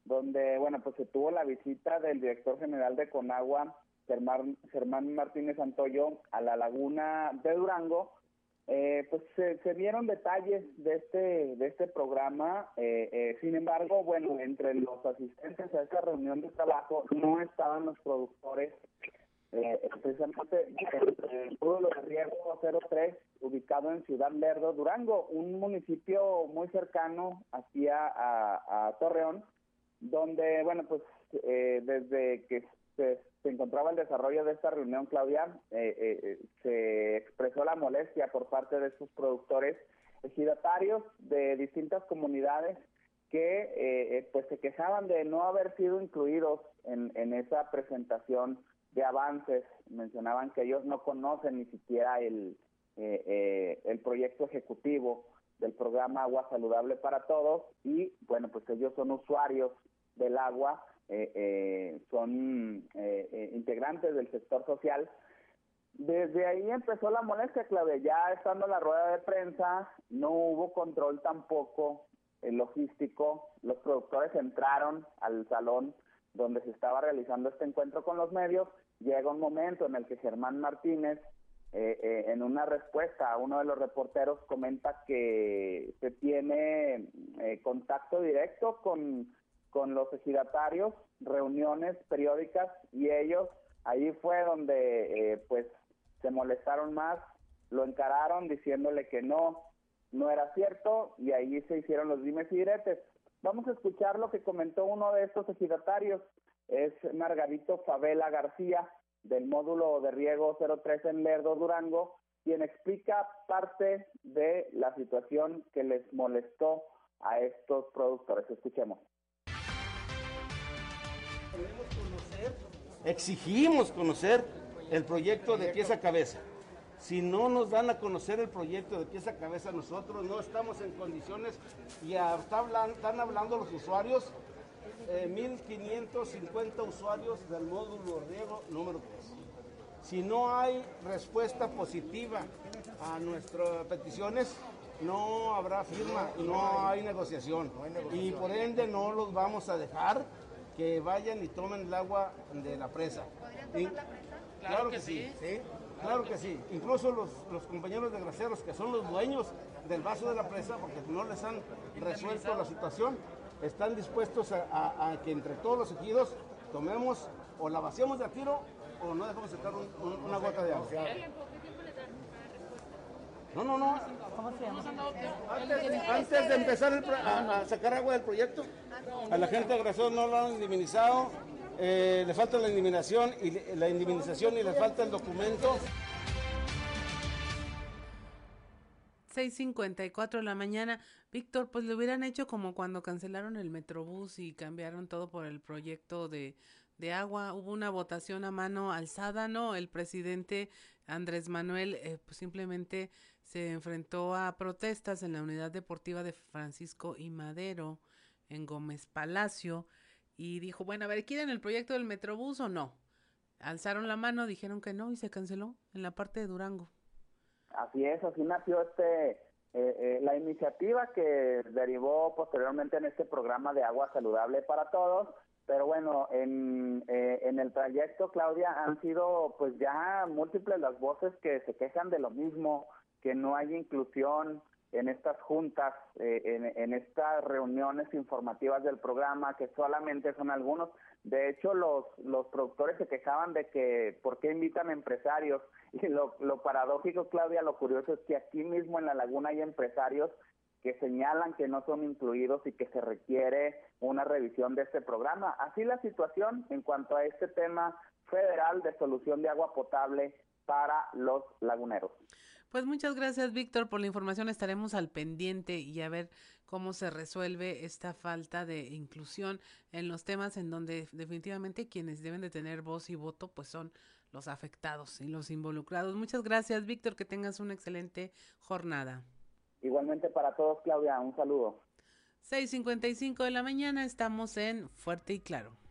Speaker 19: donde, bueno, pues se tuvo la visita del director general de Conagua, Germán, Germán Martínez Antoyo, a la laguna de Durango, eh, pues se, se, dieron detalles de este de este programa. sin embargo, bueno, entre los asistentes a esta reunión de trabajo no estaban los productores eh, precisamente el pueblo de Riego 03, ubicado en Ciudad Lerdo, Durango, un municipio muy cercano hacia a, Torreón, donde, bueno, pues eh, desde que se, encontraba el desarrollo de esta reunión, Claudia, eh, eh, se expresó la molestia por parte de sus productores ejidatarios de distintas comunidades que pues se quejaban de no haber sido incluidos en, en esa presentación de avances. Mencionaban que ellos no conocen ni siquiera el, eh, eh, el proyecto ejecutivo del programa Agua Saludable para Todos y bueno, pues ellos son usuarios del agua, eh, son integrantes del sector social. Desde ahí empezó la molestia, Claudia. Ya estando en la rueda de prensa, no hubo control tampoco el logístico. Los productores entraron al salón donde se estaba realizando este encuentro con los medios llega un momento en el que Germán Martínez, eh, eh, en una respuesta a uno de los reporteros, comenta que se tiene eh, contacto directo con, con los ejidatarios, reuniones periódicas, y ellos, ahí fue donde pues se molestaron más, lo encararon diciéndole que no, no era cierto, y ahí se hicieron los dimes y diretes. Vamos a escuchar lo que comentó uno de estos ejidatarios es Margarito Favela García del módulo de riego 03 en Lerdo, Durango, quien explica parte de la situación que les molestó a estos productores. Escuchemos.
Speaker 20: Queremos conocer, exigimos conocer el proyecto de pieza a cabeza. Si no nos dan a conocer el proyecto de pieza a cabeza, nosotros no estamos en condiciones y están hablando los usuarios 1.550 eh, usuarios del módulo riego número 3. Si no hay respuesta positiva a nuestras peticiones, no habrá firma, no hay negociación. Y por ende no los vamos a dejar que vayan y tomen el agua de la presa. Claro que sí. Claro que sí. Incluso los, los compañeros de graseros, que son los dueños del vaso de la presa, porque no les han resuelto la situación, están dispuestos a, que entre todos los ejidos tomemos o la vaciamos de a tiro o no dejamos sacar una gota de agua. No, no, no. Antes, de empezar a, sacar agua del proyecto, a la gente agresor no lo han indemnizado, eh, le falta la indemnización y la indemnización y le falta el documento.
Speaker 1: 6.54 de la mañana. Víctor, pues lo hubieran hecho como cuando cancelaron el Metrobús y cambiaron todo por el proyecto de de agua. Hubo una votación a mano alzada, ¿no? El presidente Andrés Manuel eh, pues simplemente se enfrentó a protestas en la unidad deportiva de Francisco y Madero en Gómez Palacio y dijo, bueno, a ver, ¿quieren el proyecto del Metrobús o no? Alzaron la mano, dijeron que no y se canceló en la parte de Durango.
Speaker 19: Así es, así nació este eh, eh, la iniciativa que derivó posteriormente en este programa de agua saludable para todos. Pero bueno, en, eh, en el trayecto, Claudia, han sido pues ya múltiples las voces que se quejan de lo mismo, que no hay inclusión, en estas juntas, eh, en, en, estas reuniones informativas del programa, que solamente son algunos. De hecho, los, los productores se quejaban de que, ¿por qué invitan empresarios? Y lo, lo paradójico, Claudia, lo curioso es que aquí mismo en la laguna hay empresarios que señalan que no son incluidos y que se requiere una revisión de este programa. Así la situación en cuanto a este tema federal de solución de agua potable para los laguneros.
Speaker 1: Pues muchas gracias, Víctor, por la información. Estaremos al pendiente y a ver cómo se resuelve esta falta de inclusión en los temas en donde definitivamente quienes deben de tener voz y voto pues son los afectados y los involucrados. Muchas gracias, Víctor, que tengas una excelente jornada.
Speaker 19: Igualmente para todos, Claudia, un saludo.
Speaker 1: 6.55 de la mañana, estamos en Fuerte y Claro.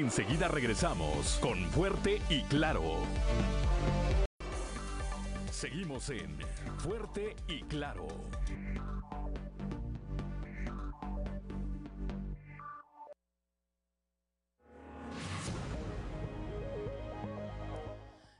Speaker 2: Enseguida regresamos con Fuerte y Claro. Seguimos en Fuerte y Claro.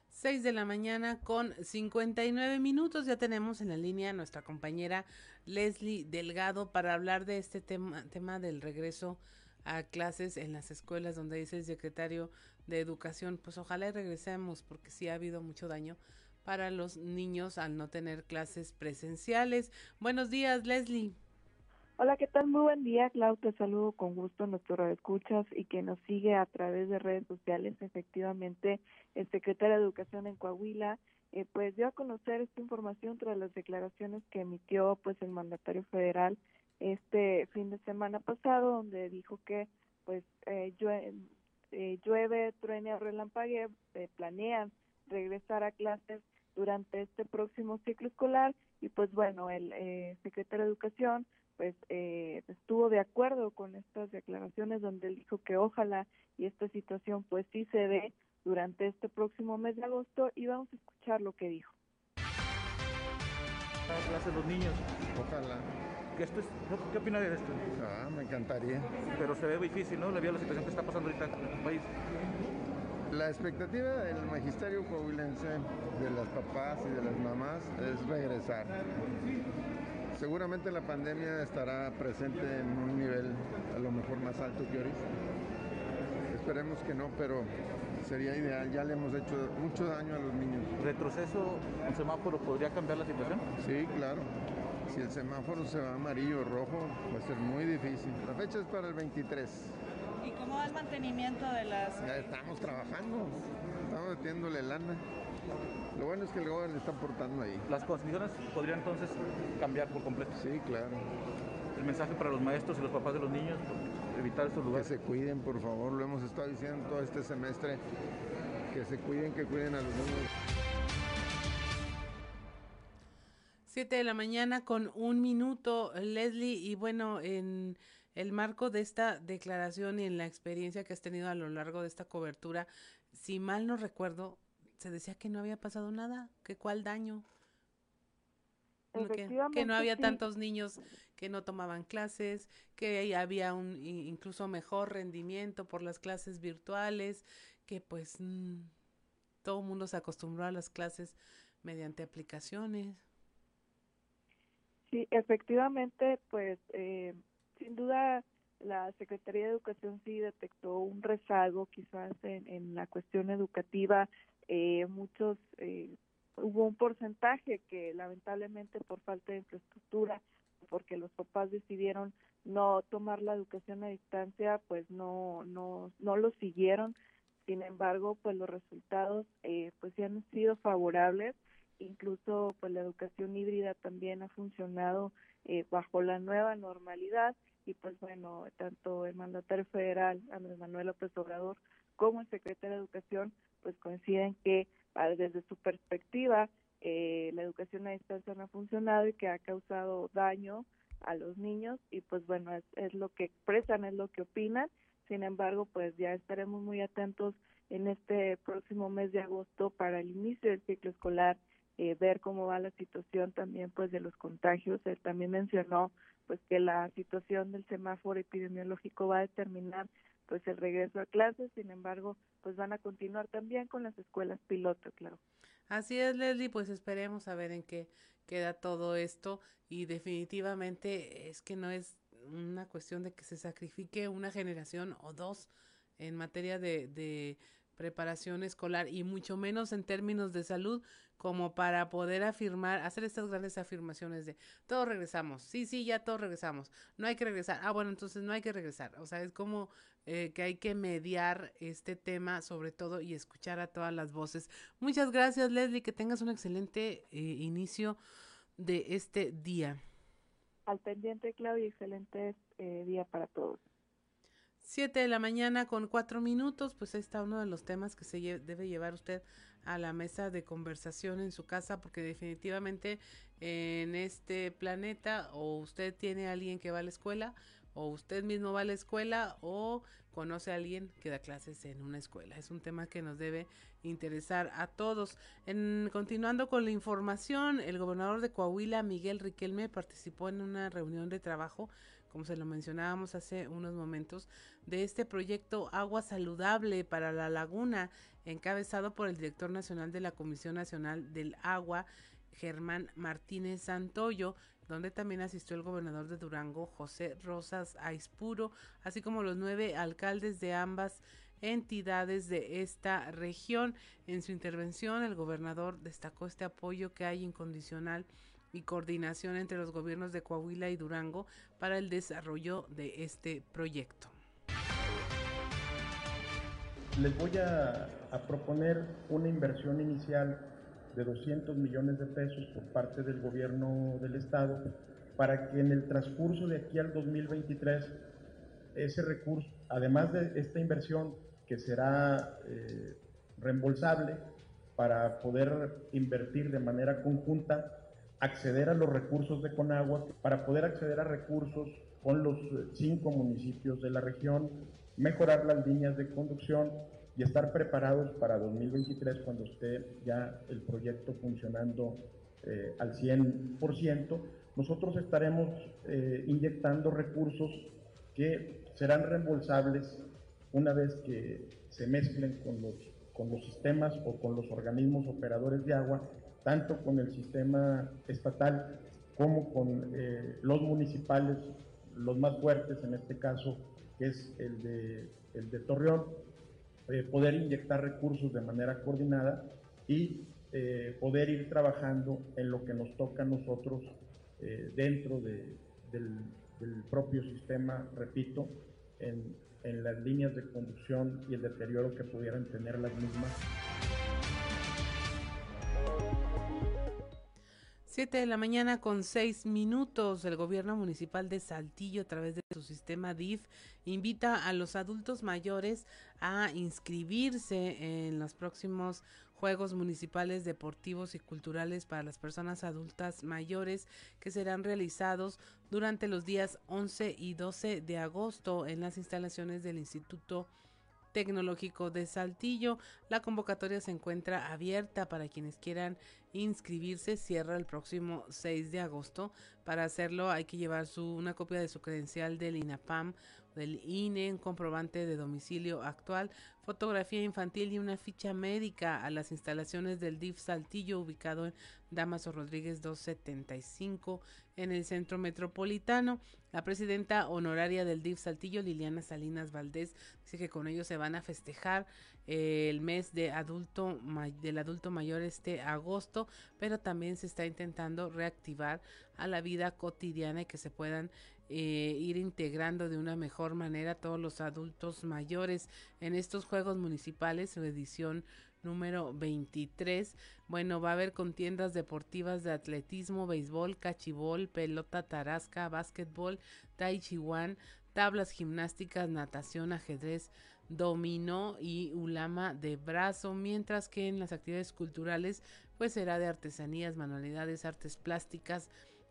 Speaker 1: Seis de la mañana con 59 minutos. Ya tenemos en la línea a nuestra compañera Leslie Delgado para hablar de este tema, tema del regreso a clases en las escuelas donde dice el secretario de Educación, pues ojalá regresemos porque sí ha habido mucho daño para los niños al no tener clases presenciales. Buenos días, Leslie.
Speaker 21: Hola, ¿qué tal? Muy buen día, Clau. Te saludo con gusto nuestro escuchas y que nos sigue a través de redes sociales. Efectivamente, el secretario de Educación en Coahuila eh, pues dio a conocer esta información tras las declaraciones que emitió pues el mandatario federal este fin de semana pasado, donde dijo que pues eh, llueve, eh, llueve, truene o relampague, eh, planean regresar a clases durante este próximo ciclo escolar y pues bueno, el eh, secretario de Educación pues eh, estuvo de acuerdo con estas declaraciones donde él dijo que ojalá y esta situación pues sí se dé durante este próximo mes de agosto y vamos a escuchar lo que dijo.
Speaker 22: Clase los niños.
Speaker 23: Ojalá.
Speaker 22: ¿Qué, esto es, ¿Qué opina de esto?
Speaker 23: Ah, me encantaría.
Speaker 22: Pero se ve difícil, ¿no? Le vio la situación que está pasando ahorita en el país.
Speaker 23: La expectativa del magisterio coahuilense, de las papás y de las mamás, es regresar. Seguramente la pandemia estará presente en un nivel a lo mejor más alto que ahorita. Esperemos que no, pero sería ideal. Ya le hemos hecho mucho daño a los niños.
Speaker 22: ¿Retroceso un semáforo podría cambiar la situación?
Speaker 23: Sí, claro. Si el semáforo se va amarillo o rojo, va a ser muy difícil. La fecha es para el 23.
Speaker 24: ¿Y cómo va el mantenimiento de las...?
Speaker 23: Ya estamos trabajando, estamos metiéndole lana. Lo bueno es que el gobierno está aportando ahí.
Speaker 22: ¿Las condiciones podrían entonces cambiar por completo?
Speaker 23: Sí, claro.
Speaker 22: ¿El mensaje para los maestros y los papás de los niños? Evitar estos lugares.
Speaker 23: Que se cuiden, por favor. Lo hemos estado diciendo todo este semestre. Que se cuiden, que cuiden a los niños.
Speaker 1: 7 de la mañana con un minuto, Leslie, y bueno, en el marco de esta declaración y en la experiencia que has tenido a lo largo de esta cobertura, si mal no recuerdo, se decía que no había pasado nada, que cuál daño. Que, que, no había tantos niños que no tomaban clases, que había un incluso mejor rendimiento por las clases virtuales, que pues mmm, todo el mundo se acostumbró a las clases mediante aplicaciones.
Speaker 21: Sí, efectivamente, pues eh, sin duda la Secretaría de Educación sí detectó un rezago quizás en, en la cuestión educativa. Eh, muchos, eh, hubo un porcentaje que lamentablemente por falta de infraestructura, porque los papás decidieron no tomar la educación a distancia, pues no, no, no lo siguieron. Sin embargo, pues los resultados eh, pues sí han sido favorables incluso pues la educación híbrida también ha funcionado eh, bajo la nueva normalidad y pues bueno, tanto el mandatario federal, Andrés Manuel López Obrador, como el secretario de Educación, pues coinciden que ah, desde su perspectiva eh, la educación a distancia no ha funcionado y que ha causado daño a los niños y pues bueno, es, es lo que expresan, es lo que opinan. Sin embargo, pues ya estaremos muy atentos en este próximo mes de agosto para el inicio del ciclo escolar, eh, ver cómo va la situación también pues de los contagios. Él también mencionó pues que la situación del semáforo epidemiológico va a determinar pues el regreso a clases, sin embargo, pues van a continuar también con las escuelas piloto, claro.
Speaker 1: Así es, Leslie, pues esperemos a ver en qué queda todo esto y definitivamente es que no es una cuestión de que se sacrifique una generación o dos en materia de, de preparación escolar y mucho menos en términos de salud como para poder afirmar, hacer estas grandes afirmaciones de todos regresamos, sí, sí, ya todos regresamos, no hay que regresar, ah, bueno, entonces no hay que regresar, o sea, es como eh, que hay que mediar este tema sobre todo y escuchar a todas las voces. Muchas gracias, Leslie, que tengas un excelente eh, inicio de este día.
Speaker 21: Al pendiente, Claudia, excelente eh, día para todos.
Speaker 1: Siete de la mañana con cuatro minutos, pues ahí está uno de los temas que se debe llevar usted a la mesa de conversación en su casa, porque definitivamente en este planeta o usted tiene a alguien que va a la escuela, o usted mismo va a la escuela, o conoce a alguien que da clases en una escuela. Es un tema que nos debe interesar a todos. En, continuando con la información, el gobernador de Coahuila, Miguel Riquelme, participó en una reunión de trabajo como se lo mencionábamos hace unos momentos, de este proyecto Agua Saludable para la Laguna, encabezado por el director nacional de la Comisión Nacional del Agua, Germán Martínez Santoyo, donde también asistió el gobernador de Durango, José Rosas Aispuro, así como los nueve alcaldes de ambas entidades de esta región. En su intervención, el gobernador destacó este apoyo que hay incondicional y coordinación entre los gobiernos de Coahuila y Durango para el desarrollo de este proyecto.
Speaker 25: Les voy a, proponer una inversión inicial de 200 millones de pesos por parte del gobierno del estado para que en el transcurso de aquí al 2023 ese recurso, además de esta inversión que será eh, reembolsable para poder invertir de manera conjunta, acceder a los recursos de Conagua, para poder acceder a recursos con los eh, cinco municipios de la región, mejorar las líneas de conducción y estar preparados para 2023 cuando esté ya el proyecto funcionando eh, al 100%. Nosotros estaremos eh, inyectando recursos que serán reembolsables una vez que se mezclen con los, con los sistemas o con los organismos operadores de agua tanto con el sistema estatal como con eh, los municipales, los más fuertes en este caso, que es el de, Torreón, eh, poder inyectar recursos de manera coordinada y eh, poder ir trabajando en lo que nos toca a nosotros dentro de, del, propio sistema, repito, en las líneas de conducción y el deterioro que pudieran tener las mismas.
Speaker 1: 7 de la mañana con 6 minutos, el gobierno municipal de Saltillo a través de su sistema DIF invita a los adultos mayores a inscribirse en los próximos Juegos Municipales Deportivos y Culturales para las Personas Adultas Mayores que serán realizados durante los días 11 y 12 de agosto en las instalaciones del Instituto Tecnológico de Saltillo. La convocatoria se encuentra abierta para quienes quieran inscribirse. Cierra el próximo 6 de agosto. Para hacerlo hay que llevar una copia de su credencial del INAPAM, del INE, un comprobante de domicilio actual, fotografía infantil y una ficha médica a las instalaciones del DIF Saltillo ubicado en Damaso Rodríguez 275 en el centro metropolitano. La presidenta honoraria del DIF Saltillo, Liliana Salinas Valdés, dice que con ello se van a festejar eh, el mes de adulto del adulto mayor este agosto, pero también se está intentando reactivar a la vida cotidiana y que se puedan eh, ir integrando de una mejor manera todos los adultos mayores en estos Juegos Municipales, su edición número 23. Bueno, va a haber contiendas deportivas de atletismo, béisbol, cachibol, pelota tarasca, básquetbol, tai chi tablas gimnásticas, natación, ajedrez, dominó y ulama de brazo, mientras que en las actividades culturales pues será de artesanías, manualidades, artes plásticas,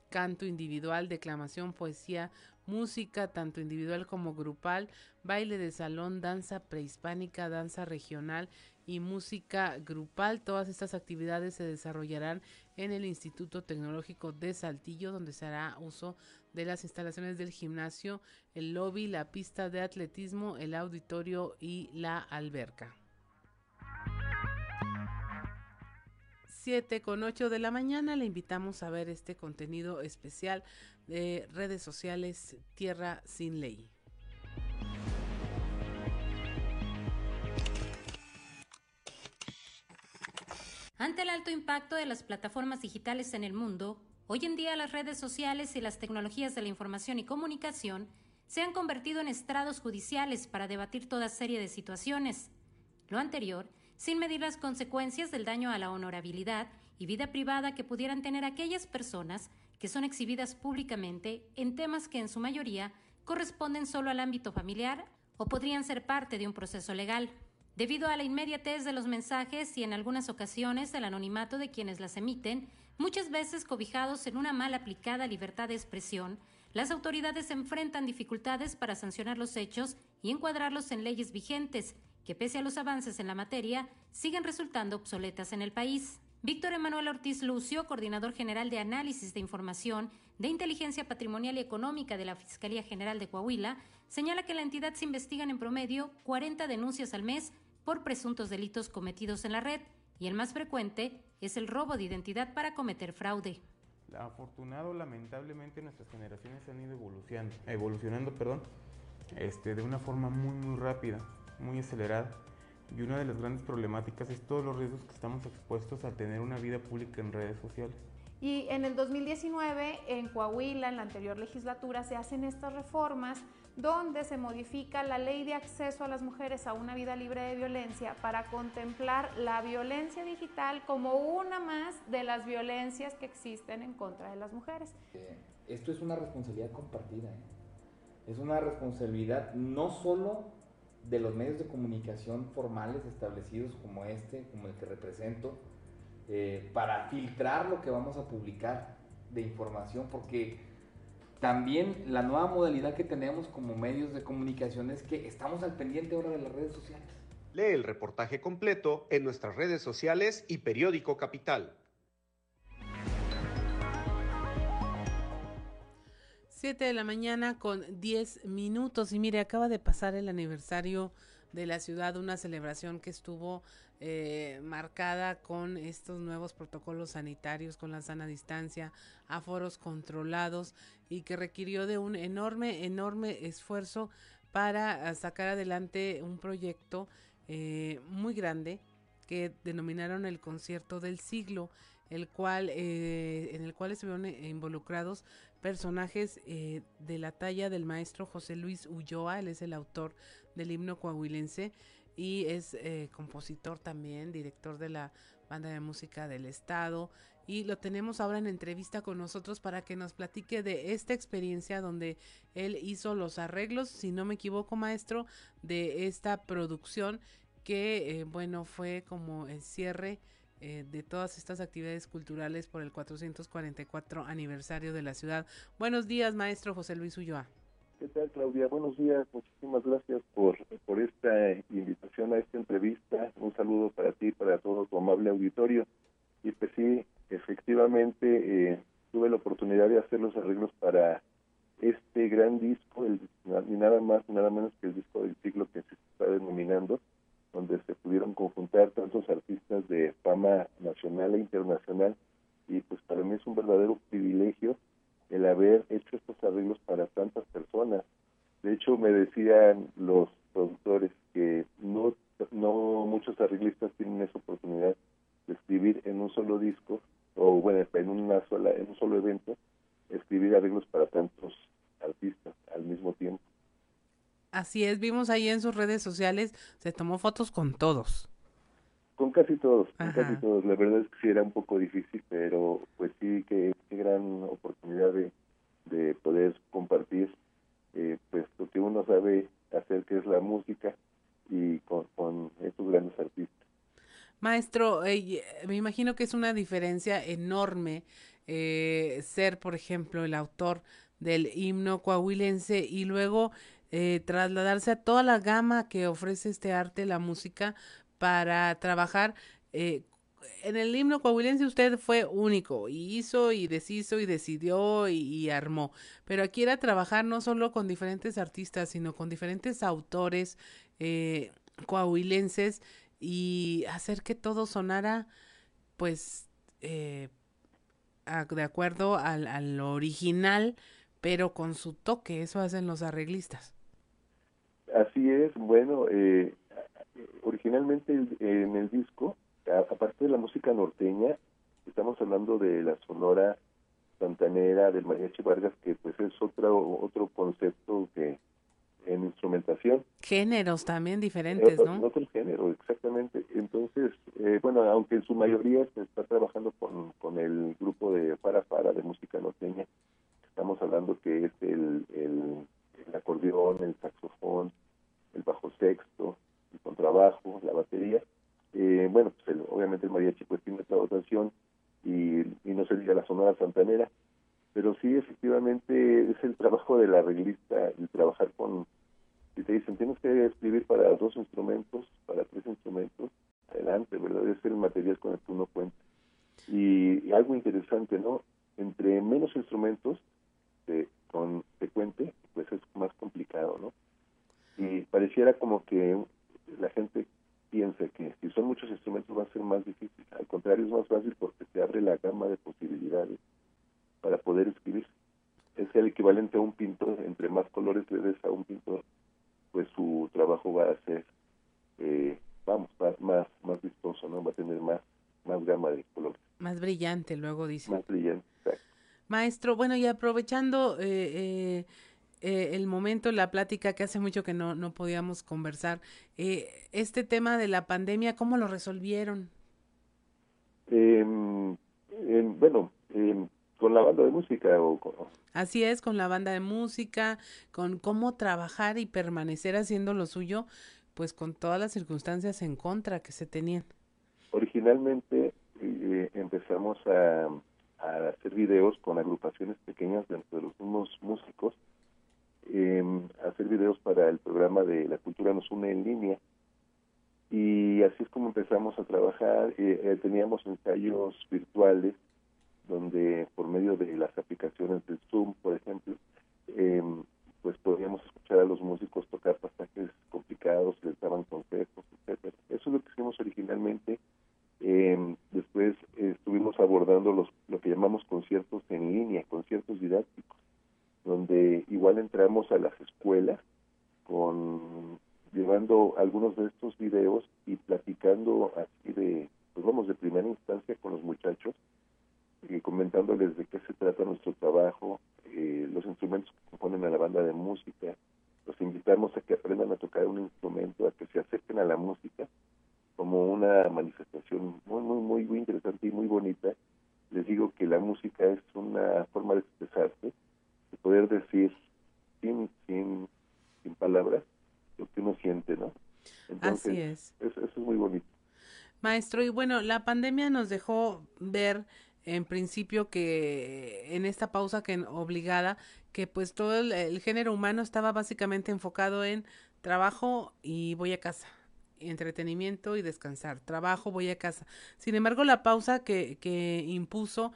Speaker 1: canto individual, declamación, poesía, música, tanto individual como grupal, baile de salón, danza prehispánica, danza regional y música grupal. Todas estas actividades se desarrollarán en el Instituto Tecnológico de Saltillo, donde se hará uso de las instalaciones del gimnasio, el lobby, la pista de atletismo, el auditorio y la alberca. 7 con 8 de la mañana le invitamos a ver este contenido especial de redes sociales Tierra sin Ley.
Speaker 26: Ante el alto impacto de las plataformas digitales en el mundo, hoy en día las redes sociales y las tecnologías de la información y comunicación se han convertido en estrados judiciales para debatir toda serie de situaciones. Lo anterior, sin medir las consecuencias del daño a la honorabilidad y vida privada que pudieran tener aquellas personas que son exhibidas públicamente en temas que en su mayoría corresponden solo al ámbito familiar o podrían ser parte de un proceso legal. Debido a la inmediatez de los mensajes y en algunas ocasiones el anonimato de quienes las emiten, muchas veces cobijados en una mal aplicada libertad de expresión, las autoridades enfrentan dificultades para sancionar los hechos y encuadrarlos en leyes vigentes, que pese a los avances en la materia, siguen resultando obsoletas en el país. Víctor Emanuel Ortiz Lucio, coordinador general de análisis de información de inteligencia patrimonial y económica de la Fiscalía General de Coahuila, señala que la entidad se investigan en promedio 40 denuncias al mes por presuntos delitos cometidos en la red y el más frecuente es el robo de identidad para cometer fraude.
Speaker 27: Afortunado, lamentablemente nuestras generaciones han ido evolucionando, evolucionando perdón, este, de una forma muy muy rápida, muy acelerada y una de las grandes problemáticas es todos los riesgos que estamos expuestos a tener una vida pública en redes sociales.
Speaker 28: Y en el 2019, en Coahuila, en la anterior legislatura, se hacen estas reformas donde se modifica la ley de acceso a las mujeres a una vida libre de violencia para contemplar la violencia digital como una más de las violencias que existen en contra de las mujeres.
Speaker 29: Eh, esto es una responsabilidad compartida. ¿eh? Es una responsabilidad no solo de los medios de comunicación formales establecidos como este, como el que represento, eh, para filtrar lo que vamos a publicar de información, porque también la nueva modalidad que tenemos como medios de comunicación es que estamos al pendiente ahora de las redes sociales.
Speaker 30: Lee el reportaje completo en nuestras redes sociales y periódico Capital.
Speaker 1: 7 de la mañana con 10 minutos. Y mire, acaba de pasar el aniversario de la ciudad, una celebración que estuvo eh, marcada con estos nuevos protocolos sanitarios, con la sana distancia, aforos controlados y que requirió de un enorme, enorme esfuerzo para sacar adelante un proyecto eh, muy grande que denominaron el concierto del siglo el cual eh, en el cual estuvieron involucrados personajes eh, de la talla del maestro José Luis Ulloa, él es el autor del himno coahuilense y es eh, compositor también, director de la banda de música del estado. Y lo tenemos ahora en entrevista con nosotros para que nos platique de esta experiencia donde él hizo los arreglos, si no me equivoco maestro, de esta producción que eh, bueno fue como el cierre eh, de todas estas actividades culturales por el 444 aniversario de la ciudad. Buenos días, maestro José Luis Ulloa.
Speaker 31: ¿Qué tal, Claudia? Buenos días. Muchísimas gracias por, por esta invitación a esta entrevista. Un saludo para ti y para todo tu amable auditorio. Y pues sí, efectivamente, eh, tuve la oportunidad de hacer los arreglos para este gran disco, el, ni nada más nada menos que el disco del siglo que se está denominando donde se pudieron conjuntar tantos artistas de fama nacional e internacional y pues para mí es un verdadero privilegio el haber hecho estos arreglos para tantas personas. De hecho, me decían los productores que no, no muchos arreglistas tienen esa oportunidad de escribir en un solo disco o bueno, en una sola en un solo evento escribir arreglos para tantos artistas al mismo tiempo.
Speaker 1: Así es, vimos ahí en sus redes sociales, se tomó fotos con todos.
Speaker 31: Con casi todos, son casi todos. La verdad es que sí era un poco difícil, pero pues sí, que qué gran oportunidad de, de poder compartir eh, pues lo que uno sabe hacer, que es la música, y con, con estos grandes artistas.
Speaker 1: Maestro, eh, me imagino que es una diferencia enorme eh, ser, por ejemplo, el autor del himno coahuilense y luego eh, trasladarse a toda la gama que ofrece este arte, la música, para trabajar. Eh, en el himno coahuilense usted fue único y hizo y deshizo y decidió y, armó, pero aquí era trabajar no solo con diferentes artistas, sino con diferentes autores eh, coahuilenses y hacer que todo sonara pues eh, de acuerdo al, al original, pero con su toque, eso hacen los arreglistas.
Speaker 31: Así es, bueno, eh, originalmente en el disco, aparte de la música norteña, estamos hablando de la sonora santanera, del mariachi Vargas, que pues es otro, otro concepto que en instrumentación.
Speaker 1: Géneros también diferentes, ¿no?
Speaker 31: Otros géneros, exactamente. Entonces, eh, bueno, aunque en su mayoría se está trabajando con, con el grupo de Para Para de música norteña, estamos hablando que es el, el el acordeón, el saxofón, el bajo sexto, el contrabajo, la batería. Eh, bueno, pues obviamente el mariachi pues tiene otra dotación y, no se diga la sonora santanera, pero sí efectivamente es el trabajo del arreglista, el trabajar con, si te dicen tienes que escribir para dos instrumentos, para tres instrumentos, adelante, ¿verdad? Es el material con el que uno cuenta. Y, algo interesante, ¿no? Entre menos instrumentos con, se cuente, pues es más complicado, ¿no? Y pareciera como que la gente piensa que si son muchos instrumentos va a ser más difícil. Al contrario, es más fácil porque se abre la gama de posibilidades para poder escribir. Es el equivalente a un pintor. Entre más colores le des a un pintor, pues su trabajo va a ser, eh, vamos, más, más vistoso, ¿no? Va a tener más, más gama de colores.
Speaker 1: Más brillante, luego dice.
Speaker 31: Más brillante, exacto.
Speaker 1: Maestro, bueno, y aprovechando eh, eh, eh, el momento, la plática que hace mucho que no, no podíamos conversar. Eh, este tema de la pandemia, ¿cómo lo resolvieron?
Speaker 31: Em, bueno, em, con la banda de música. O
Speaker 1: Así es, con la banda de música, con cómo trabajar y permanecer haciendo lo suyo, pues con todas las circunstancias en contra que se tenían.
Speaker 31: Originalmente eh, empezamos a, a hacer videos con agrupaciones pequeñas dentro de los mismos músicos eh, hacer videos para el programa de La Cultura nos une en línea. Y así es como empezamos a trabajar. Eh, eh, teníamos ensayos virtuales donde por medio de las aplicaciones de Zoom, por ejemplo, eh, pues podíamos escuchar a los músicos tocar pasajes complicados, les daban consejos, etcétera. Eso es lo que hicimos originalmente. Eh, después estuvimos abordando los, lo que llamamos conciertos en línea, conciertos didácticos donde igual entramos a las escuelas con llevando algunos de estos videos y platicando así de, pues vamos, de primera instancia con los muchachos, y comentándoles de qué se trata nuestro trabajo, eh, los instrumentos que componen a la banda de música, los invitamos a que aprendan a tocar un instrumento, a que se acerquen a la música como una manifestación muy, muy, muy, muy interesante y muy bonita. Les digo que la música es una forma de expresarse, de poder decir sin, sin, sin palabras lo que uno siente, ¿no?
Speaker 1: Así es.
Speaker 31: Eso, es muy bonito.
Speaker 1: Maestro, y bueno, la pandemia nos dejó ver en principio que en esta pausa que obligada que pues todo el, género humano estaba básicamente enfocado en trabajo y voy a casa entretenimiento y descansar trabajo voy a casa sin embargo la pausa que, que impuso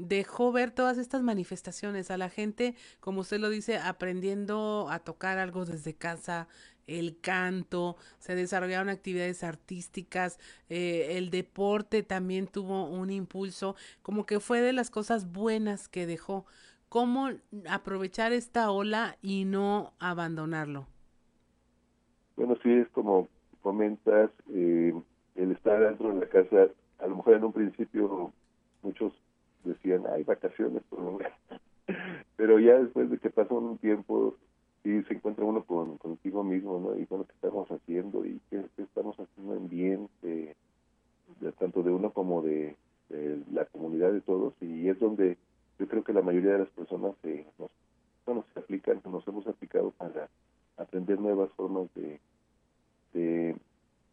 Speaker 1: dejó ver todas estas manifestaciones a la gente, como usted lo dice, aprendiendo a tocar algo desde casa, el canto, se desarrollaron actividades artísticas, eh, el deporte también tuvo un impulso, como que fue de las cosas buenas que dejó. ¿Cómo aprovechar esta ola y no abandonarlo?
Speaker 31: Bueno, sí, es como comentas, eh, el estar dentro de la casa, a lo mejor en un principio muchos decían, hay vacaciones Pero ya después de que pasa un tiempo y se encuentra uno con, consigo mismo, ¿no? Y bueno, ¿qué estamos haciendo? ¿Y qué, estamos haciendo en bien? Eh, como de, la comunidad de todos y es donde yo creo que la mayoría de las personas eh, nos, bueno, se aplican, nos hemos aplicado para aprender nuevas formas de, de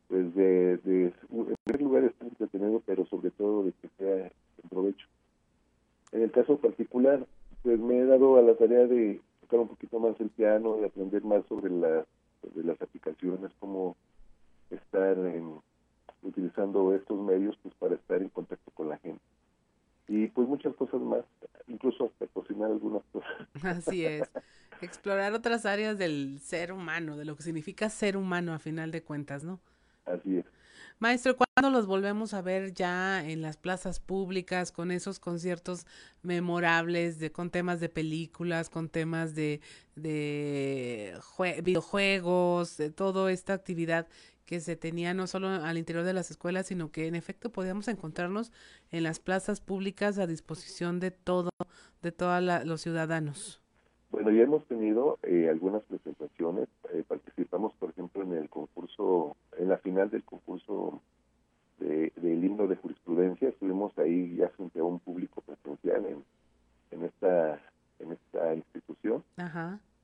Speaker 31: pues de, de, en primer lugar estar entretenido, pero sobre todo de que sea en provecho. En el caso particular, pues me he dado a la tarea de tocar un poquito más el piano, y aprender más sobre, la, sobre las aplicaciones, cómo estar utilizando estos medios pues para estar en contacto con la gente. Y pues muchas cosas más, incluso hasta cocinar algunas cosas.
Speaker 1: Así es. Explorar otras áreas del ser humano, de lo que significa ser humano a final de cuentas, ¿no?
Speaker 31: Así es.
Speaker 1: Maestro, ¿cuándo los volvemos a ver ya en las plazas públicas con esos conciertos memorables, de, con temas de películas, con temas de, de videojuegos, de toda esta actividad que se tenía no solo al interior de las escuelas, sino que en efecto podíamos encontrarnos en las plazas públicas a disposición de todo, de todos los ciudadanos?
Speaker 31: Bueno, ya hemos tenido eh, algunas presentaciones. Eh, participamos, por ejemplo, en el concurso, en la final del concurso de, del himno de jurisprudencia. Estuvimos ahí ya frente a un público presencial en, en esta en esta institución.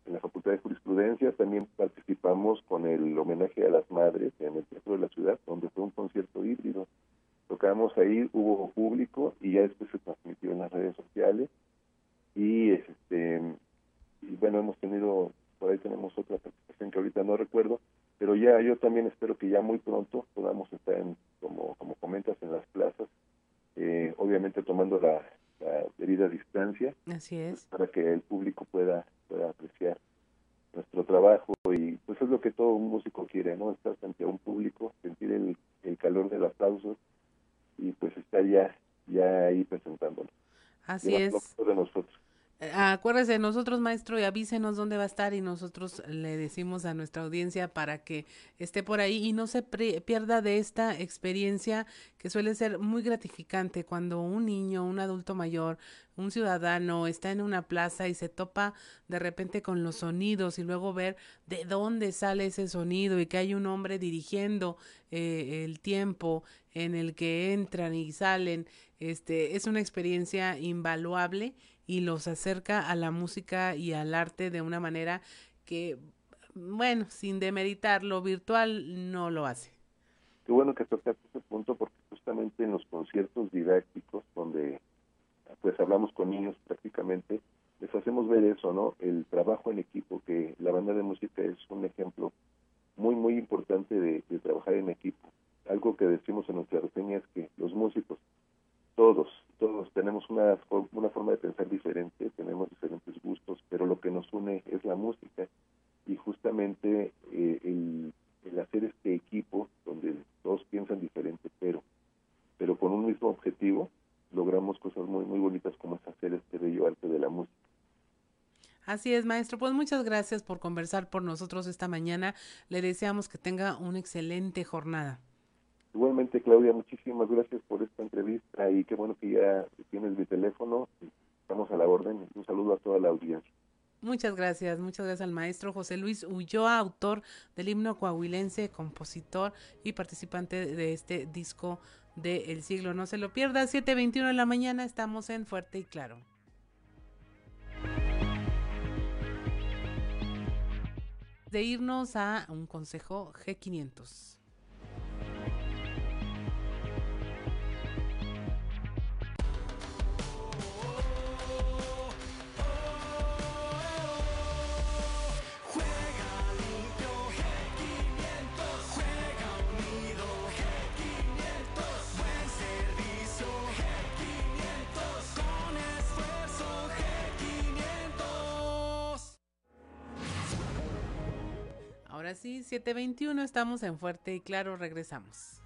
Speaker 31: En la Facultad de Jurisprudencia también participamos con el homenaje a las madres en el Teatro de la Ciudad, donde fue un concierto híbrido. Tocamos ahí, hubo público y ya después se transmitió en las redes sociales. Y este y bueno, hemos tenido, por ahí tenemos otra participación que ahorita no recuerdo, pero ya yo también espero que ya muy pronto podamos estar, en, como, como comentas, en las plazas, eh, obviamente tomando la, la debida distancia.
Speaker 1: Así es.
Speaker 31: Para que el público pueda, pueda apreciar nuestro trabajo y pues es lo que todo un músico quiere, ¿no? Estar frente a un público, sentir el, el calor del aplauso y pues estar ya, ya ahí presentándolo.
Speaker 1: Así es.
Speaker 31: De nosotros.
Speaker 1: Acuérdese de nosotros, maestro, y avísenos dónde va a estar y nosotros le decimos a nuestra audiencia para que esté por ahí y no se pierda de esta experiencia que suele ser muy gratificante cuando un niño, un adulto mayor, un ciudadano está en una plaza y se topa de repente con los sonidos y luego ver de dónde sale ese sonido y que hay un hombre dirigiendo eh, el tiempo en el que entran y salen. Este es una experiencia invaluable y los acerca a la música y al arte de una manera que, bueno, sin demeritar lo virtual, no lo hace.
Speaker 31: Qué bueno que tocaste ese punto porque justamente en los conciertos didácticos donde pues hablamos con niños prácticamente, les hacemos ver eso, ¿no? El trabajo en equipo, que la banda de música es un ejemplo muy, muy importante de, de trabajar en equipo. Algo que decimos en nuestra reseña es que los músicos, todos, todos tenemos una, una forma de pensar diferente, tenemos diferentes gustos, pero lo que nos une es la música y justamente eh, el, hacer este equipo donde todos piensan diferente, pero, pero con un mismo objetivo, logramos cosas muy, muy bonitas como es hacer este bello arte de la música.
Speaker 1: Así es, maestro. Pues muchas gracias por conversar por nosotros esta mañana. Le deseamos que tenga una excelente jornada.
Speaker 31: Igualmente, Claudia, muchísimas gracias por esta entrevista y qué bueno que ya tienes mi teléfono. Estamos a la orden. Un saludo a toda la audiencia.
Speaker 1: Muchas gracias, muchas gracias al maestro José Luis Ulloa, autor del himno coahuilense, compositor y participante de este disco del El siglo. No se lo pierda, 7.21 de la mañana, estamos en Fuerte y Claro. De irnos a un consejo G500. Ahora sí, 721, estamos en Fuerte y Claro, regresamos.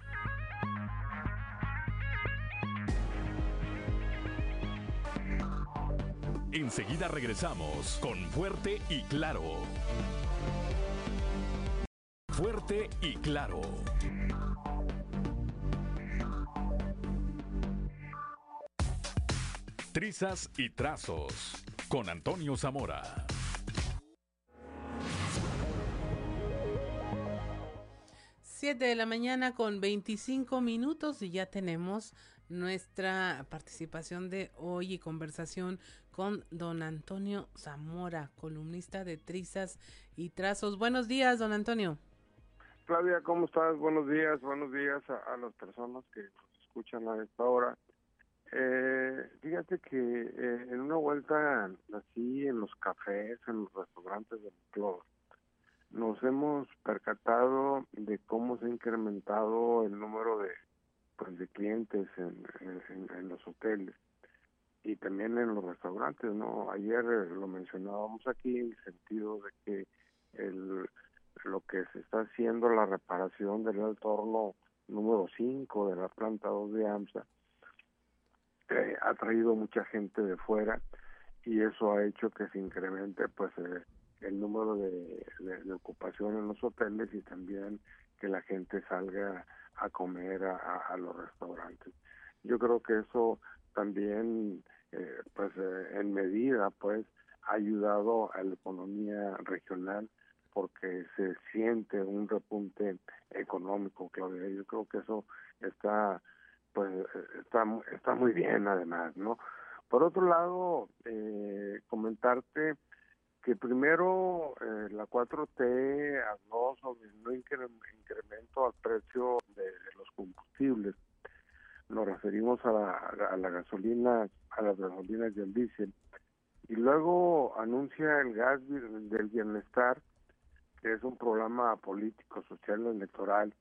Speaker 2: Enseguida regresamos con Fuerte y Claro. Fuerte y Claro. Trizas y trazos con Antonio Zamora.
Speaker 1: 7 7 de la mañana con 25 minutos y ya tenemos nuestra participación de hoy y conversación con don Antonio Zamora, columnista de Trizas y Trazos. Buenos días, don Antonio.
Speaker 32: Claudia, ¿cómo estás? Buenos días, buenos días a, las personas que nos escuchan a esta hora. Eh, fíjate que eh, en una vuelta así en los cafés, en los restaurantes de Monclova, nos hemos percatado de cómo se ha incrementado el número de pues de clientes en, en, los hoteles y también en los restaurantes, ¿no? Ayer lo mencionábamos aquí en el sentido de que el, lo que se está haciendo, la reparación del alto horno número 5 de la planta 2 de AMSA, eh, ha traído mucha gente de fuera y eso ha hecho que se incremente pues eh, el número de, de, ocupación en los hoteles y también que la gente salga a comer a, los restaurantes. Yo creo que eso también, eh, pues eh, en medida, pues ha ayudado a la economía regional porque se siente un repunte económico, Claudia. Yo creo que eso está, pues, está, está muy bien, además, ¿no? Por otro lado, eh, comentarte que primero eh, la 4T habló sobre no incremento al precio de, los combustibles. Nos referimos a la, gasolina, a las gasolinas y el diésel. Y luego anuncia el gas del bienestar, que es un programa político, social, electoral,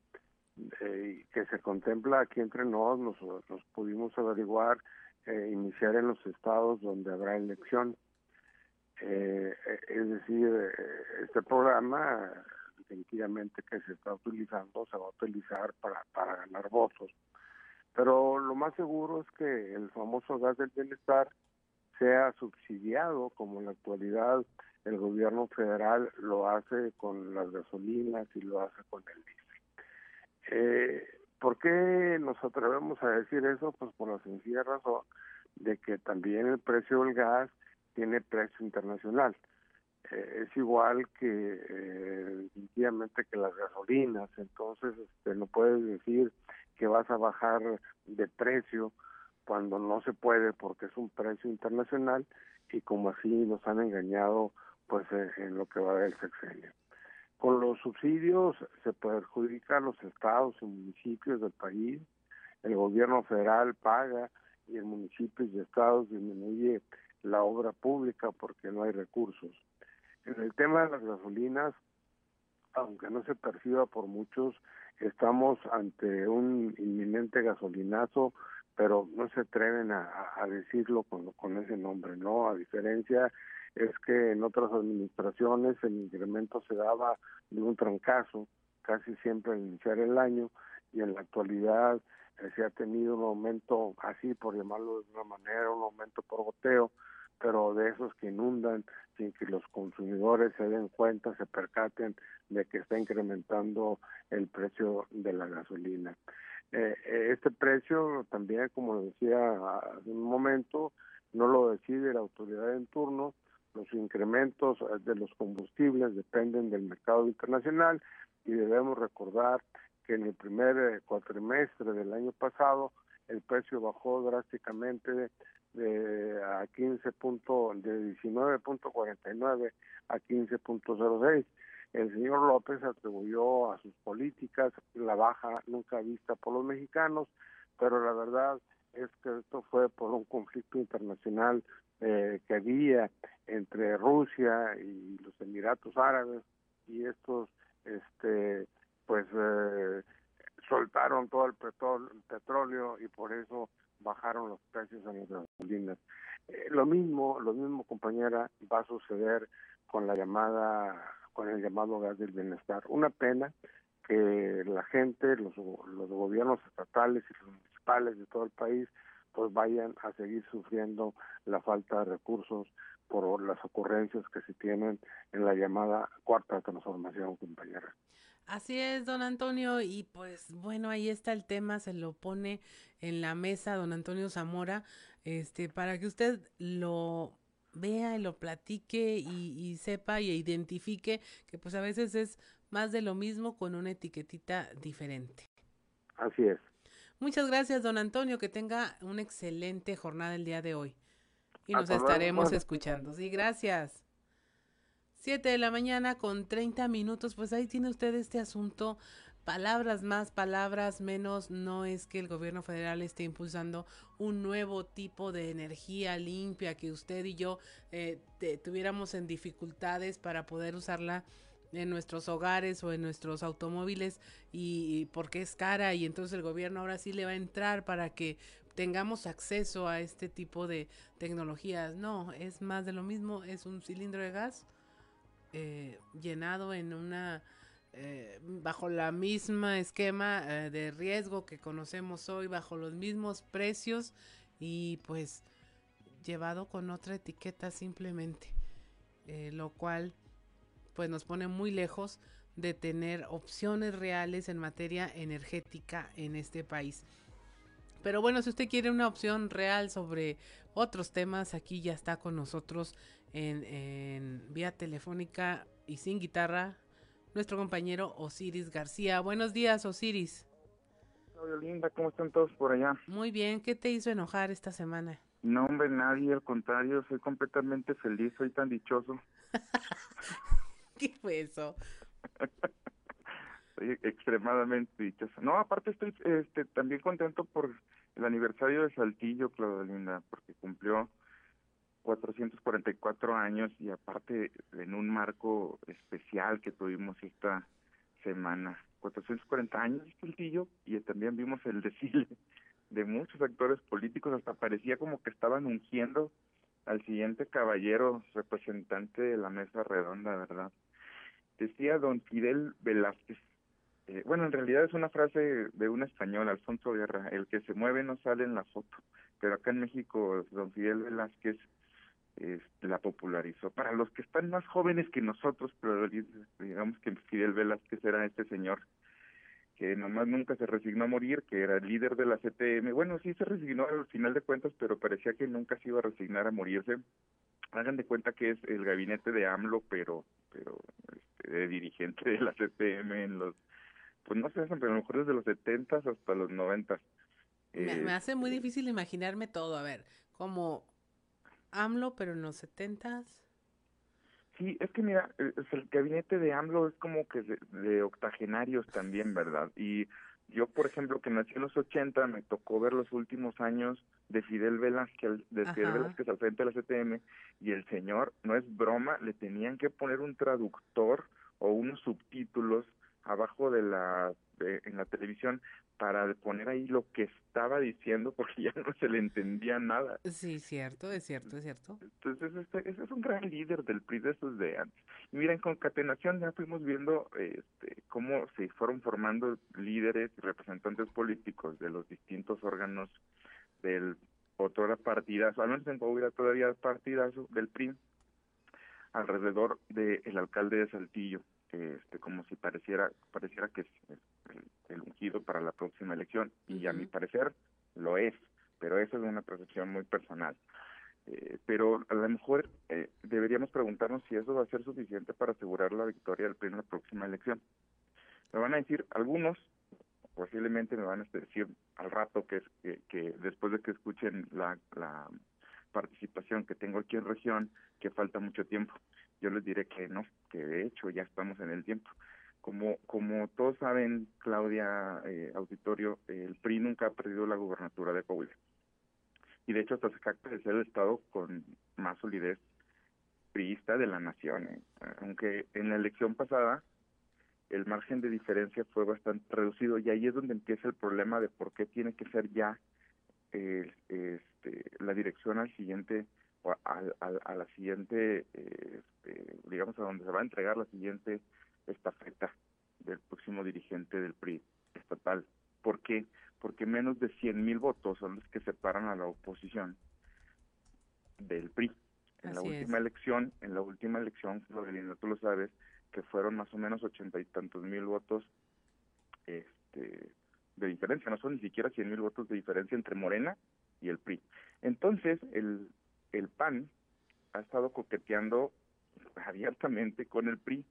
Speaker 32: eh, que se contempla aquí entre nosotros, nos, pudimos averiguar, eh, iniciar en los estados donde habrá elección eh, es decir, eh, este programa definitivamente que se está utilizando se va a utilizar para, para ganar votos. Pero lo más seguro es que el famoso gas del bienestar sea subsidiado, como en la actualidad el gobierno federal lo hace con las gasolinas y lo hace con el diésel. Eh, ¿Por qué nos atrevemos a decir eso? Pues por la sencilla razón de que también el precio del gas tiene precio internacional. Eh, es igual que eh, que las gasolinas, entonces este, no puedes decir que vas a bajar de precio cuando no se puede porque es un precio internacional y como así nos han engañado pues eh, en lo que va del sexenio. Con los subsidios se perjudican los estados y municipios del país, el gobierno federal paga y el municipio y estados disminuye la obra pública porque no hay recursos. En el tema de las gasolinas, aunque no se perciba por muchos, estamos ante un inminente gasolinazo, pero no se atreven a, decirlo con, con ese nombre, ¿no? A diferencia es que en otras administraciones el incremento se daba de un trancazo, casi siempre al iniciar el año, y en la actualidad se ha tenido un aumento así, por llamarlo de una manera, un aumento por goteo, pero de esos que inundan sin que los consumidores se den cuenta, se percaten de que está incrementando el precio de la gasolina. Eh, eh, este precio también, como decía hace un momento, no lo decide la autoridad en turno, los incrementos de los combustibles dependen del mercado internacional y debemos recordar que en el primer eh, cuatrimestre del año pasado el precio bajó drásticamente de a 15 punto, de 19.49 a 15.06. El señor López atribuyó a sus políticas la baja nunca vista por los mexicanos, pero la verdad es que esto fue por un conflicto internacional eh, que había entre Rusia y los Emiratos Árabes y estos este pues eh, soltaron todo el petróleo y por eso bajaron los precios en las gasolinas. Eh, lo mismo, lo mismo compañera, va a suceder con la llamada, con el llamado gas del bienestar. Una pena que la gente, los, los gobiernos estatales y los municipales de todo el país, pues vayan a seguir sufriendo la falta de recursos por las ocurrencias que se tienen en la llamada cuarta transformación, compañera.
Speaker 1: Así es, don Antonio, y pues bueno, ahí está el tema, se lo pone en la mesa don Antonio Zamora, este, para que usted lo vea y lo platique y, y sepa y identifique que pues a veces es más de lo mismo con una etiquetita diferente.
Speaker 31: Así es.
Speaker 1: Muchas gracias, don Antonio. Que tenga una excelente jornada el día de hoy. Y nos estaremos escuchando. Sí, gracias. Siete de la mañana con 30 minutos. Pues ahí tiene usted este asunto. Palabras más, palabras menos. No es que el gobierno federal esté impulsando un nuevo tipo de energía limpia que usted y yo eh, tuviéramos en dificultades para poder usarla en nuestros hogares o en nuestros automóviles y, porque es cara y entonces el gobierno ahora sí le va a entrar para que tengamos acceso a este tipo de tecnologías. No, es más de lo mismo, es un cilindro de gas eh, llenado en una eh, bajo la misma esquema eh, de riesgo que conocemos hoy, bajo los mismos precios y pues llevado con otra etiqueta simplemente, lo cual pues nos pone muy lejos de tener opciones reales en materia energética en este país. Pero bueno, si usted quiere una opción real sobre otros temas, aquí ya está con nosotros en, vía telefónica y sin guitarra nuestro compañero Osiris García. Buenos días, Osiris.
Speaker 33: Linda, ¿cómo están todos por allá?
Speaker 1: Muy bien, ¿qué te hizo enojar esta semana?
Speaker 33: No, hombre, nadie, al contrario, soy completamente feliz, soy tan dichoso.
Speaker 1: ¿Qué fue eso?
Speaker 33: Estoy extremadamente dichoso. No, aparte estoy este, también contento por el aniversario de Saltillo, Claudelinda, porque cumplió 444 años y aparte en un marco especial que tuvimos esta semana. 440 años de Saltillo y también vimos el desfile de muchos actores políticos, hasta parecía como que estaban ungiendo al siguiente caballero representante de la mesa redonda, ¿verdad? Decía don Fidel Velázquez, eh, bueno, en realidad es una frase de un español, Alfonso Guerra, el que se mueve no sale en la foto, pero acá en México don Fidel Velázquez este, la popularizó. Para los que están más jóvenes que nosotros, pero digamos que Fidel Velázquez era este señor que nomás nunca se resignó a morir, que era el líder de la CTM. Bueno, sí se resignó al final de cuentas, pero parecía que nunca se iba a resignar a morirse. Hagan de cuenta que es el gabinete de AMLO, pero pero este, de dirigente de la CTM en los, pues no sé, pero a lo mejor desde los 70 hasta los 90.
Speaker 1: me, me, hace muy difícil imaginarme todo, a ver, como AMLO, pero en los 70
Speaker 33: Sí, es que mira, el gabinete de AMLO es como que de, octogenarios también, ¿verdad? Y yo, por ejemplo, que nací en los 80, me tocó ver los últimos años de Fidel Velázquez, de Fidel Velázquez al frente de la CTM, y el señor, no es broma, le tenían que poner un traductor o unos subtítulos abajo de la en la televisión para poner ahí lo que estaba diciendo porque ya no se le entendía nada.
Speaker 1: Sí, cierto, es cierto, es cierto.
Speaker 33: Entonces, este, ese es un gran líder del PRI de esos de antes. Y mira, en concatenación ya fuimos viendo este, cómo se fueron formando líderes y representantes políticos de los distintos órganos del otro partidazo, al menos en Coahuila todavía partidazo del PRI, alrededor del alcalde de Saltillo este, como si pareciera pareciera que es el, ungido para la próxima elección y a mi parecer lo es, pero eso es una percepción muy personal. Eh, pero a lo mejor eh, deberíamos preguntarnos si eso va a ser suficiente para asegurar la victoria del PRI en la próxima elección. Me van a decir algunos, posiblemente me van a decir al rato que, que, que después de que escuchen la, la participación que tengo aquí en región, que falta mucho tiempo yo les diré que no, que de hecho ya estamos en el tiempo. Como, como todos saben, Claudia eh, Auditorio, el PRI nunca ha perdido la gubernatura de Coahuila. Y de hecho hasta se de ser el Estado con más solidez priista de la nación. Eh. Aunque en la elección pasada el margen de diferencia fue bastante reducido y ahí es donde empieza el problema de por qué tiene que ser ya eh, este, la dirección al siguiente a, la siguiente, eh, este, digamos, a donde se va a entregar la siguiente estafeta del próximo dirigente del PRI estatal. ¿Por qué? Porque menos de 100 mil votos son los que separan a la oposición del PRI. En la última elección, en la última elección, tú lo sabes, que fueron más o menos ochenta y tantos mil votos este, de diferencia, no son ni siquiera 100 mil votos de diferencia entre Morena y el PRI. Entonces, el, el PAN ha estado coqueteando abiertamente con el PRI.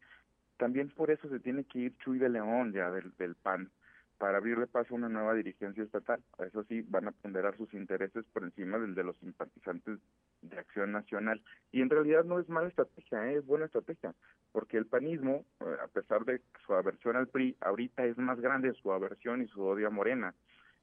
Speaker 33: También por eso se tiene que ir Chuy de León ya del, del PAN para abrirle paso a una nueva dirigencia estatal. Eso sí, van a ponderar sus intereses por encima del de los simpatizantes de Acción Nacional. Y en realidad no es mala estrategia, ¿eh? es buena estrategia, porque el panismo, eh, a pesar de su aversión al PRI, ahorita es más grande su aversión y su odio a Morena.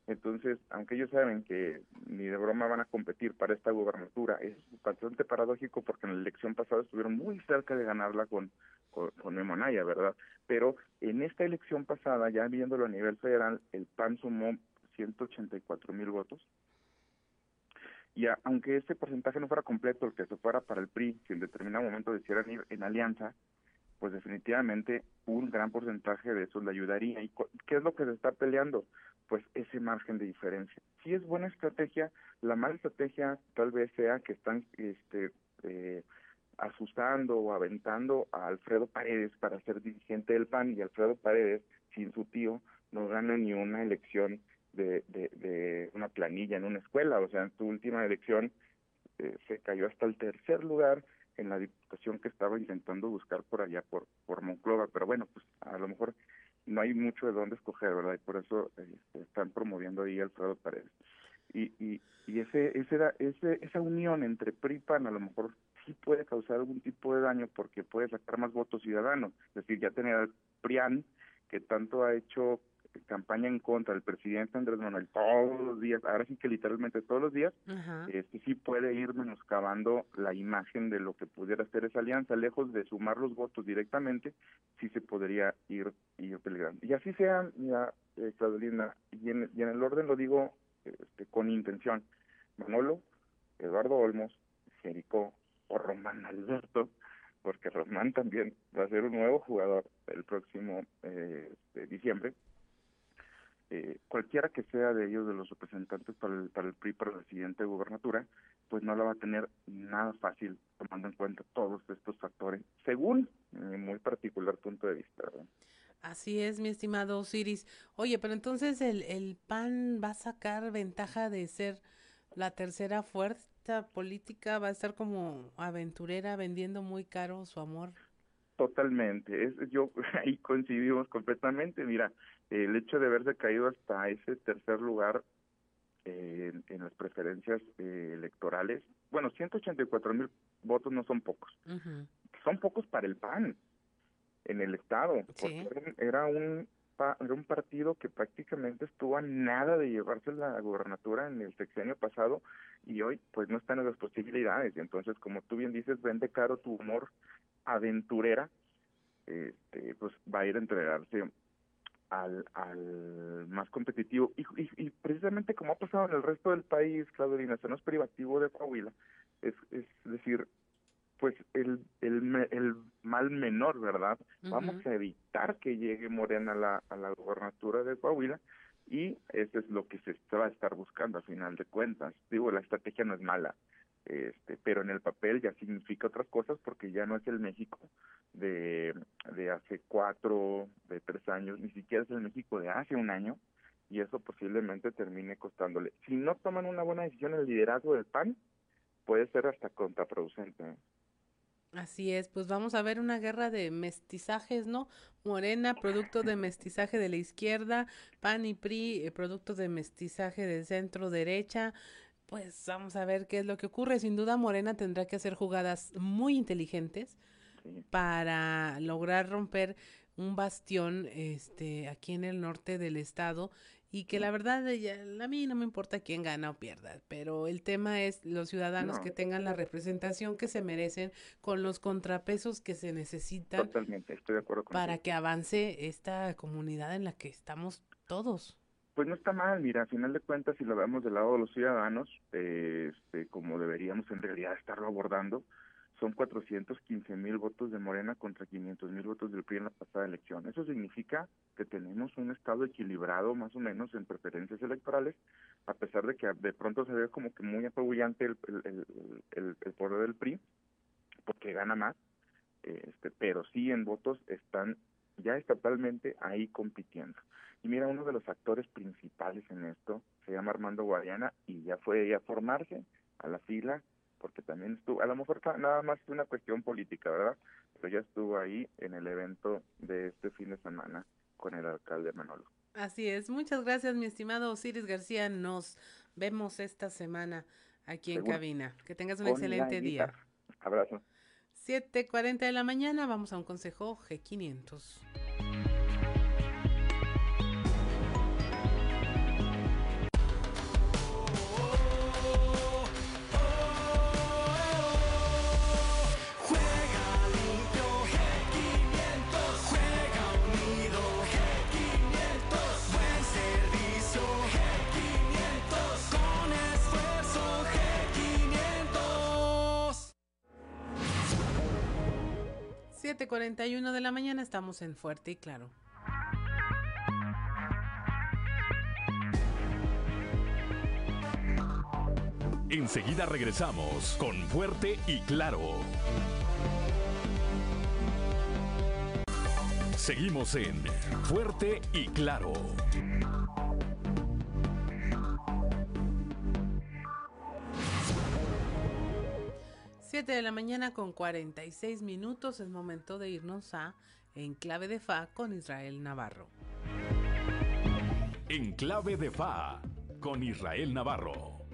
Speaker 33: Entonces, aunque ellos saben que ni de broma van a competir para esta gubernatura, es bastante paradójico porque en la elección pasada estuvieron muy cerca de ganarla con, con, con Memonaya, ¿verdad? Pero en esta elección pasada, ya viéndolo a nivel federal, el PAN sumó 184 mil votos. Y aunque este porcentaje no fuera completo, el que se fuera para el PRI, si en determinado momento decidieran ir en alianza, pues definitivamente un gran porcentaje de eso le ayudaría. ¿Y qué es lo que se está peleando? Pues ese margen de diferencia. Si es buena estrategia, la mala estrategia tal vez sea que están este, eh, asustando o aventando a Alfredo Paredes para ser dirigente del PAN y Alfredo Paredes, sin su tío, no gana ni una elección de, de, de una planilla en una escuela. O sea, en su última elección eh, se cayó hasta el tercer lugar en la diputación que estaba intentando buscar por allá, por, por Monclova, pero bueno, pues a lo mejor no hay mucho de dónde escoger, ¿verdad? Y por eso eh, están promoviendo ahí Alfredo Paredes. Y, y, y ese, ese, ese, esa unión entre PRIPAN a lo mejor sí puede causar algún tipo de daño porque puede sacar más votos ciudadanos. Es decir, ya tener PRIAN, que tanto ha hecho campaña en contra del presidente Andrés Manuel todos los días, ahora sí que literalmente todos los días, este sí puede ir menoscabando la imagen de lo que pudiera ser esa alianza, lejos de sumar los votos directamente, sí se podría ir, ir peligrando. Y así sea, mira, eh, Claudelina, y en, y en el orden lo digo este, con intención, Manolo, Eduardo Olmos, Jericó o Román Alberto, porque Román también va a ser un nuevo jugador el próximo eh, de diciembre, eh, cualquiera que sea de ellos, de los representantes para el, para el PRI, para la siguiente gubernatura, pues no la va a tener nada fácil tomando en cuenta todos estos factores, según mi muy particular punto de vista.
Speaker 1: Así es, mi estimado Osiris. Oye, pero entonces el, el PAN va a sacar ventaja de ser la tercera fuerza política, va a estar como aventurera vendiendo muy caro su amor.
Speaker 33: Totalmente, es, yo ahí coincidimos completamente. Mira, el hecho de haberse caído hasta ese tercer lugar eh, en, las preferencias eh, electorales, bueno, 184 mil votos no son pocos, son pocos para el PAN en el estado, porque era un era un partido que prácticamente estuvo a nada de llevarse la gobernatura en el sexenio pasado y hoy pues no están en las posibilidades. Entonces, como tú bien dices, vende caro tu humor aventurera, este, pues va a ir a entregarse al, al más competitivo. Y, y, precisamente como ha pasado en el resto del país, Claudelina, se nos privativo de Coahuila, es, es decir, pues el, el, el mal menor, ¿verdad? Vamos a evitar que llegue Morena a la, a la gobernatura de Coahuila y eso es lo que se va a estar buscando a final de cuentas. Digo, la estrategia no es mala, este, pero en el papel ya significa otras cosas porque ya no es el México de, de hace cuatro, de tres años, ni siquiera es el México de hace un año y eso posiblemente termine costándole. Si no toman una buena decisión el liderazgo del PAN, puede ser hasta contraproducente.
Speaker 1: Así es, pues vamos a ver una guerra de mestizajes, ¿no? Morena, producto de mestizaje de la izquierda, PAN y PRI, eh, producto de mestizaje de centro derecha, pues vamos a ver qué es lo que ocurre. Sin duda, Morena tendrá que hacer jugadas muy inteligentes para lograr romper un bastión este aquí en el norte del estado y que la verdad a mí no me importa quién gana o pierda, pero el tema es los ciudadanos que tengan la representación que se merecen con los contrapesos que se necesitan
Speaker 33: Totalmente, estoy de acuerdo
Speaker 1: para que avance esta comunidad en la que estamos todos.
Speaker 33: Pues no está mal, mira, a final de cuentas, si lo vemos del lado de los ciudadanos, este, como deberíamos en realidad estarlo abordando, son 415 mil votos de Morena contra 500 mil votos del PRI en la pasada elección. Eso significa que tenemos un estado equilibrado más o menos en preferencias electorales, a pesar de que de pronto se ve como que muy apabullante el, el poder del PRI, porque gana más, este, pero sí en votos están ya estatalmente ahí compitiendo. Y mira, uno de los actores principales en esto se llama Armando Guadiana y ya fue a formarse a la fila porque también estuvo, a lo mejor nada más es una cuestión política, ¿verdad? Pero ya estuvo ahí en el evento de este fin de semana con el alcalde Manolo.
Speaker 1: Así es, muchas gracias mi estimado Osiris García, nos vemos esta semana aquí en cabina. Que tengas un excelente día.
Speaker 33: Abrazo.
Speaker 1: 7.40 de la mañana, vamos a un consejo G500. Uno de la mañana estamos en Fuerte y Claro.
Speaker 2: Enseguida regresamos con Fuerte y Claro. Seguimos en Fuerte y Claro.
Speaker 1: 7 de la mañana con 46 minutos es momento de irnos a En Clave de Fa con Israel Navarro.
Speaker 2: En Clave de Fa con Israel Navarro.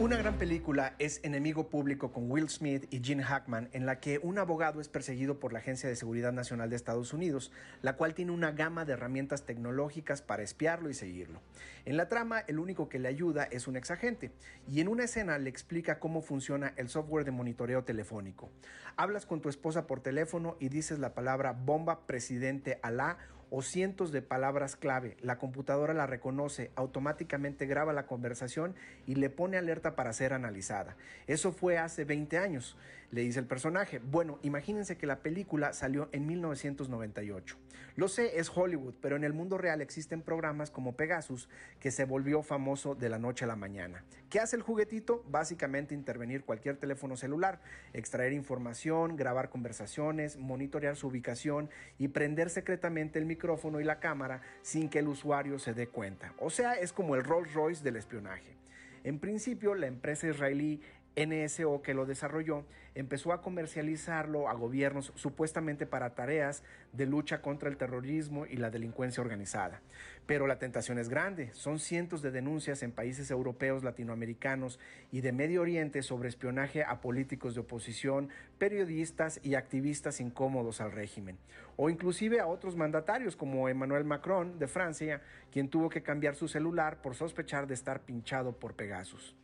Speaker 34: Una gran película es Enemigo Público con Will Smith y Gene Hackman, en la que un abogado es perseguido por la Agencia de Seguridad Nacional de Estados Unidos, la cual tiene una gama de herramientas tecnológicas para espiarlo y seguirlo. En la trama, el único que le ayuda es un exagente, y en una escena le explica cómo funciona el software de monitoreo telefónico. Hablas con tu esposa por teléfono y dices la palabra bomba presidente Alá o cientos de palabras clave. La computadora la reconoce, automáticamente graba la conversación y le pone alerta para ser analizada. Eso fue hace 20 años le dice el personaje. Bueno, imagínense que la película salió en 1998. Lo sé, es Hollywood, pero en el mundo real existen programas como Pegasus que se volvió famoso de la noche a la mañana. ¿Qué hace el juguetito? Básicamente intervenir cualquier teléfono celular, extraer información, grabar conversaciones, monitorear su ubicación y prender secretamente el micrófono y la cámara sin que el usuario se dé cuenta. O sea, es como el Rolls Royce del espionaje. En principio, la empresa israelí NSO que lo desarrolló empezó a comercializarlo a gobiernos supuestamente para tareas de lucha contra el terrorismo y la delincuencia organizada. Pero la tentación es grande. Son cientos de denuncias en países europeos, latinoamericanos y de Medio Oriente sobre espionaje a políticos de oposición, periodistas y activistas incómodos al régimen. O inclusive a otros mandatarios como Emmanuel Macron de Francia, quien tuvo que cambiar su celular por sospechar de estar pinchado por Pegasus.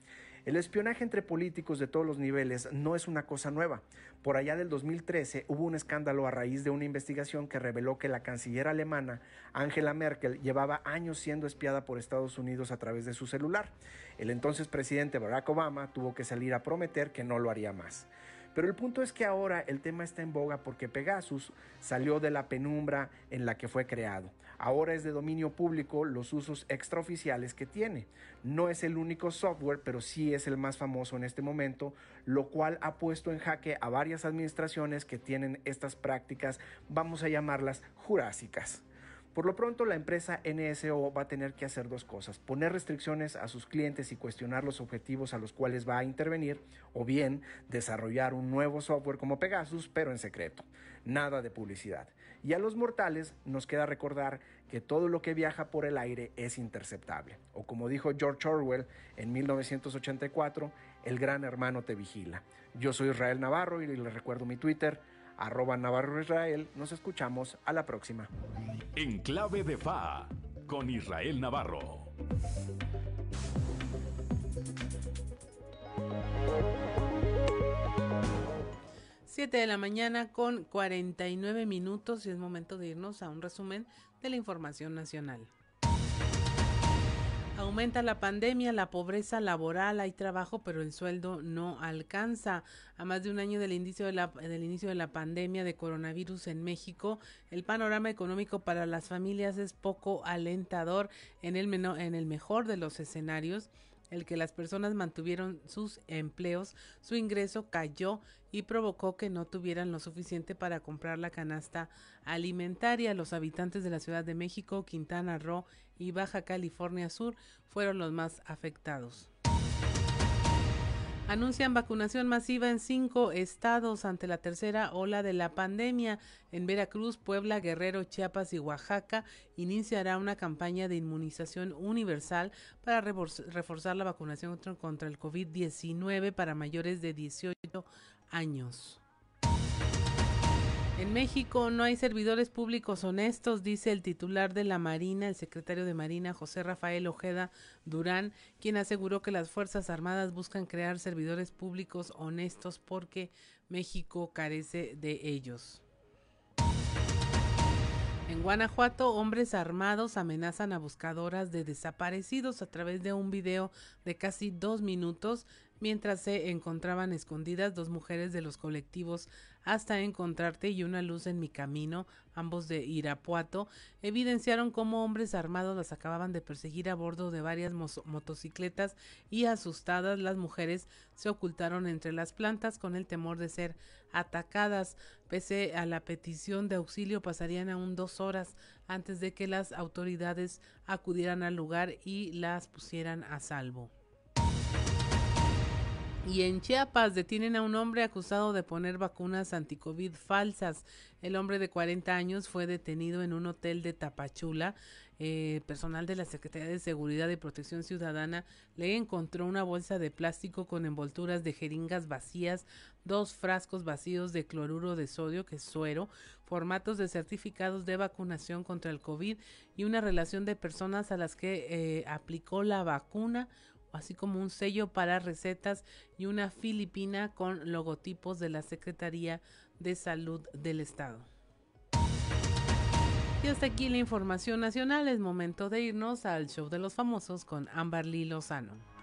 Speaker 34: El espionaje entre políticos de todos los niveles no es una cosa nueva. Por allá del 2013 hubo un escándalo a raíz de una investigación que reveló que la canciller alemana Angela Merkel llevaba años siendo espiada por Estados Unidos a través de su celular. El entonces presidente Barack Obama tuvo que salir a prometer que no lo haría más. Pero el punto es que ahora el tema está en boga porque Pegasus salió de la penumbra en la que fue creado. Ahora es de dominio público los usos extraoficiales que tiene. No es el único software, pero sí es el más famoso en este momento, lo cual ha puesto en jaque a varias administraciones que tienen estas prácticas, vamos a llamarlas jurásicas. Por lo pronto, la empresa NSO va a tener que hacer dos cosas, poner restricciones a sus clientes y cuestionar los objetivos a los cuales va a intervenir, o bien desarrollar un nuevo software como Pegasus, pero en secreto. Nada de publicidad. Y a los mortales nos queda recordar que todo lo que viaja por el aire es interceptable. O como dijo George Orwell en 1984, el gran hermano te vigila. Yo soy Israel Navarro y les recuerdo mi Twitter, arroba Navarro Israel. Nos escuchamos a la próxima.
Speaker 2: En clave de FA, con Israel Navarro.
Speaker 1: Siete de la mañana con 49 minutos y es momento de irnos a un resumen de la información nacional. Aumenta la pandemia, la pobreza laboral, hay trabajo, pero el sueldo no alcanza. A más de un año del inicio de la, pandemia de coronavirus en México, el panorama económico para las familias es poco alentador en el, en el mejor de los escenarios el que las personas mantuvieron sus empleos, su ingreso cayó y provocó que no tuvieran lo suficiente para comprar la canasta alimentaria. Los habitantes de la Ciudad de México, Quintana Roo y Baja California Sur fueron los más afectados. Anuncian vacunación masiva en cinco estados ante la tercera ola de la pandemia. En Veracruz, Puebla, Guerrero, Chiapas y Oaxaca iniciará una campaña de inmunización universal para reforzar la vacunación contra el COVID-19 para mayores de 18 años. En México no hay servidores públicos honestos, dice el titular de la Marina, el secretario de Marina, José Rafael Ojeda Durán, quien aseguró que las Fuerzas Armadas buscan crear servidores públicos honestos porque México carece de ellos. En Guanajuato, hombres armados amenazan a buscadoras de desaparecidos a través de un video de casi dos minutos mientras se encontraban escondidas dos mujeres de los colectivos hasta encontrarte y una luz en mi camino, ambos de Irapuato, evidenciaron cómo hombres armados las acababan de perseguir a bordo de varias motocicletas y asustadas las mujeres se ocultaron entre las plantas con el temor de ser atacadas. Pese a la petición de auxilio pasarían aún dos horas antes de que las autoridades acudieran al lugar y las pusieran a salvo. Y en Chiapas detienen a un hombre acusado de poner vacunas anticovid falsas. El hombre de 40 años fue detenido en un hotel de Tapachula. Eh, personal de la Secretaría de Seguridad y Protección Ciudadana le encontró una bolsa de plástico con envolturas de jeringas vacías, dos frascos vacíos de cloruro de sodio, que es suero, formatos de certificados de vacunación contra el COVID y una relación de personas a las que eh, aplicó la vacuna así como un sello para recetas y una filipina con logotipos de la Secretaría de Salud del Estado. Y hasta aquí la información nacional. Es momento de irnos al show de los famosos con Amberly Lozano.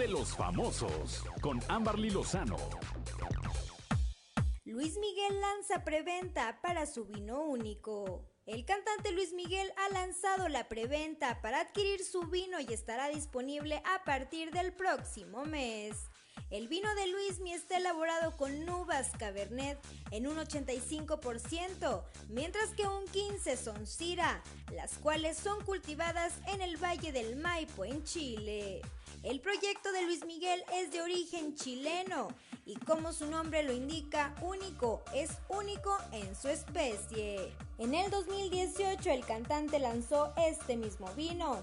Speaker 2: De los famosos con Amberly Lozano.
Speaker 35: Luis Miguel lanza preventa para su vino único. El cantante Luis Miguel ha lanzado la preventa para adquirir su vino y estará disponible a partir del próximo mes. El vino de Luismi está elaborado con uvas Cabernet en un 85%, mientras que un 15 son Syrah, las cuales son cultivadas en el Valle del Maipo en Chile. El proyecto de Luis Miguel es de origen chileno y como su nombre lo indica, único, es único en su especie. En el 2018 el cantante lanzó este mismo vino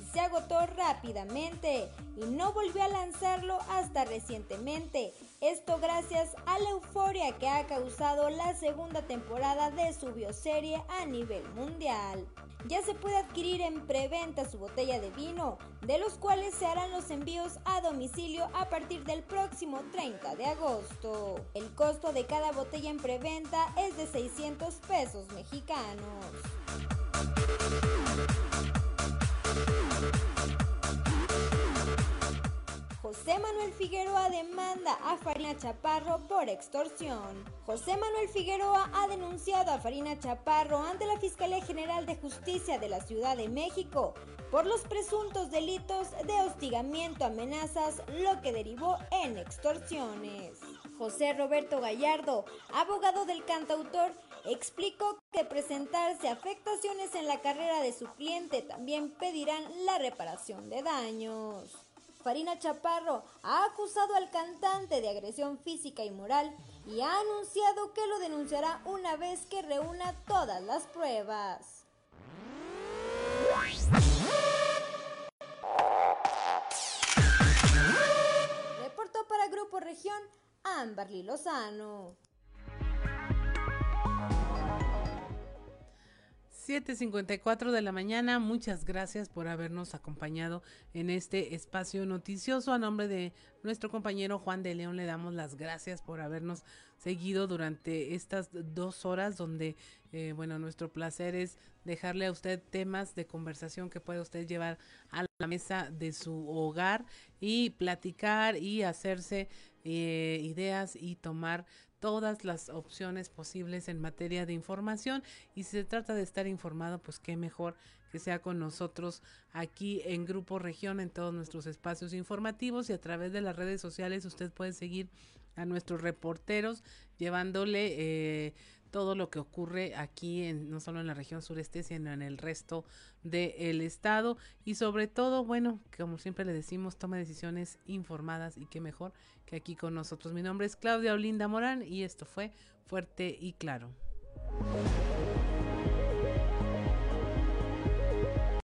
Speaker 35: y se agotó rápidamente y no volvió a lanzarlo hasta recientemente. Esto gracias a la euforia que ha causado la segunda temporada de su bioserie a nivel mundial ya se puede adquirir en preventa su botella de vino, de los cuales se harán los envíos a domicilio a partir del próximo 30 de agosto. El costo de cada botella en preventa es de 600 pesos mexicanos. José Manuel Figueroa demanda a Farina Chaparro por extorsión. José Manuel Figueroa ha denunciado a Farina Chaparro ante la Fiscalía General de Justicia de la Ciudad de México por los presuntos delitos de hostigamiento, amenazas, lo que derivó en extorsiones. José Roberto Gallardo, abogado del cantautor, explicó que presentarse afectaciones en la carrera de su cliente también pedirán la reparación de daños. Farina Chaparro ha acusado al cantante de agresión física y moral y ha anunciado que lo denunciará una vez que reúna todas las pruebas. Reportó para Grupo Región Amberly Lozano.
Speaker 1: 7.54 de la mañana, muchas gracias por habernos acompañado en este espacio noticioso. A nombre de nuestro compañero Juan de León le damos las gracias por habernos seguido durante estas dos horas donde, eh, bueno, nuestro placer es dejarle a usted temas de conversación que pueda usted llevar a la mesa de su hogar y platicar y hacerse eh, ideas y tomar todas las opciones posibles en materia de información y si se trata de estar informado, pues qué mejor que sea con nosotros aquí en Grupo Región en todos nuestros espacios informativos y a través de las redes sociales usted puede seguir a nuestros reporteros llevándole eh, todo lo que ocurre aquí, en, no solo en la región sureste, sino en el resto del estado. Y sobre todo, bueno, como siempre le decimos, tome decisiones informadas y qué mejor que aquí con nosotros. Mi nombre es Claudia Olinda Morán y esto fue Fuerte y Claro.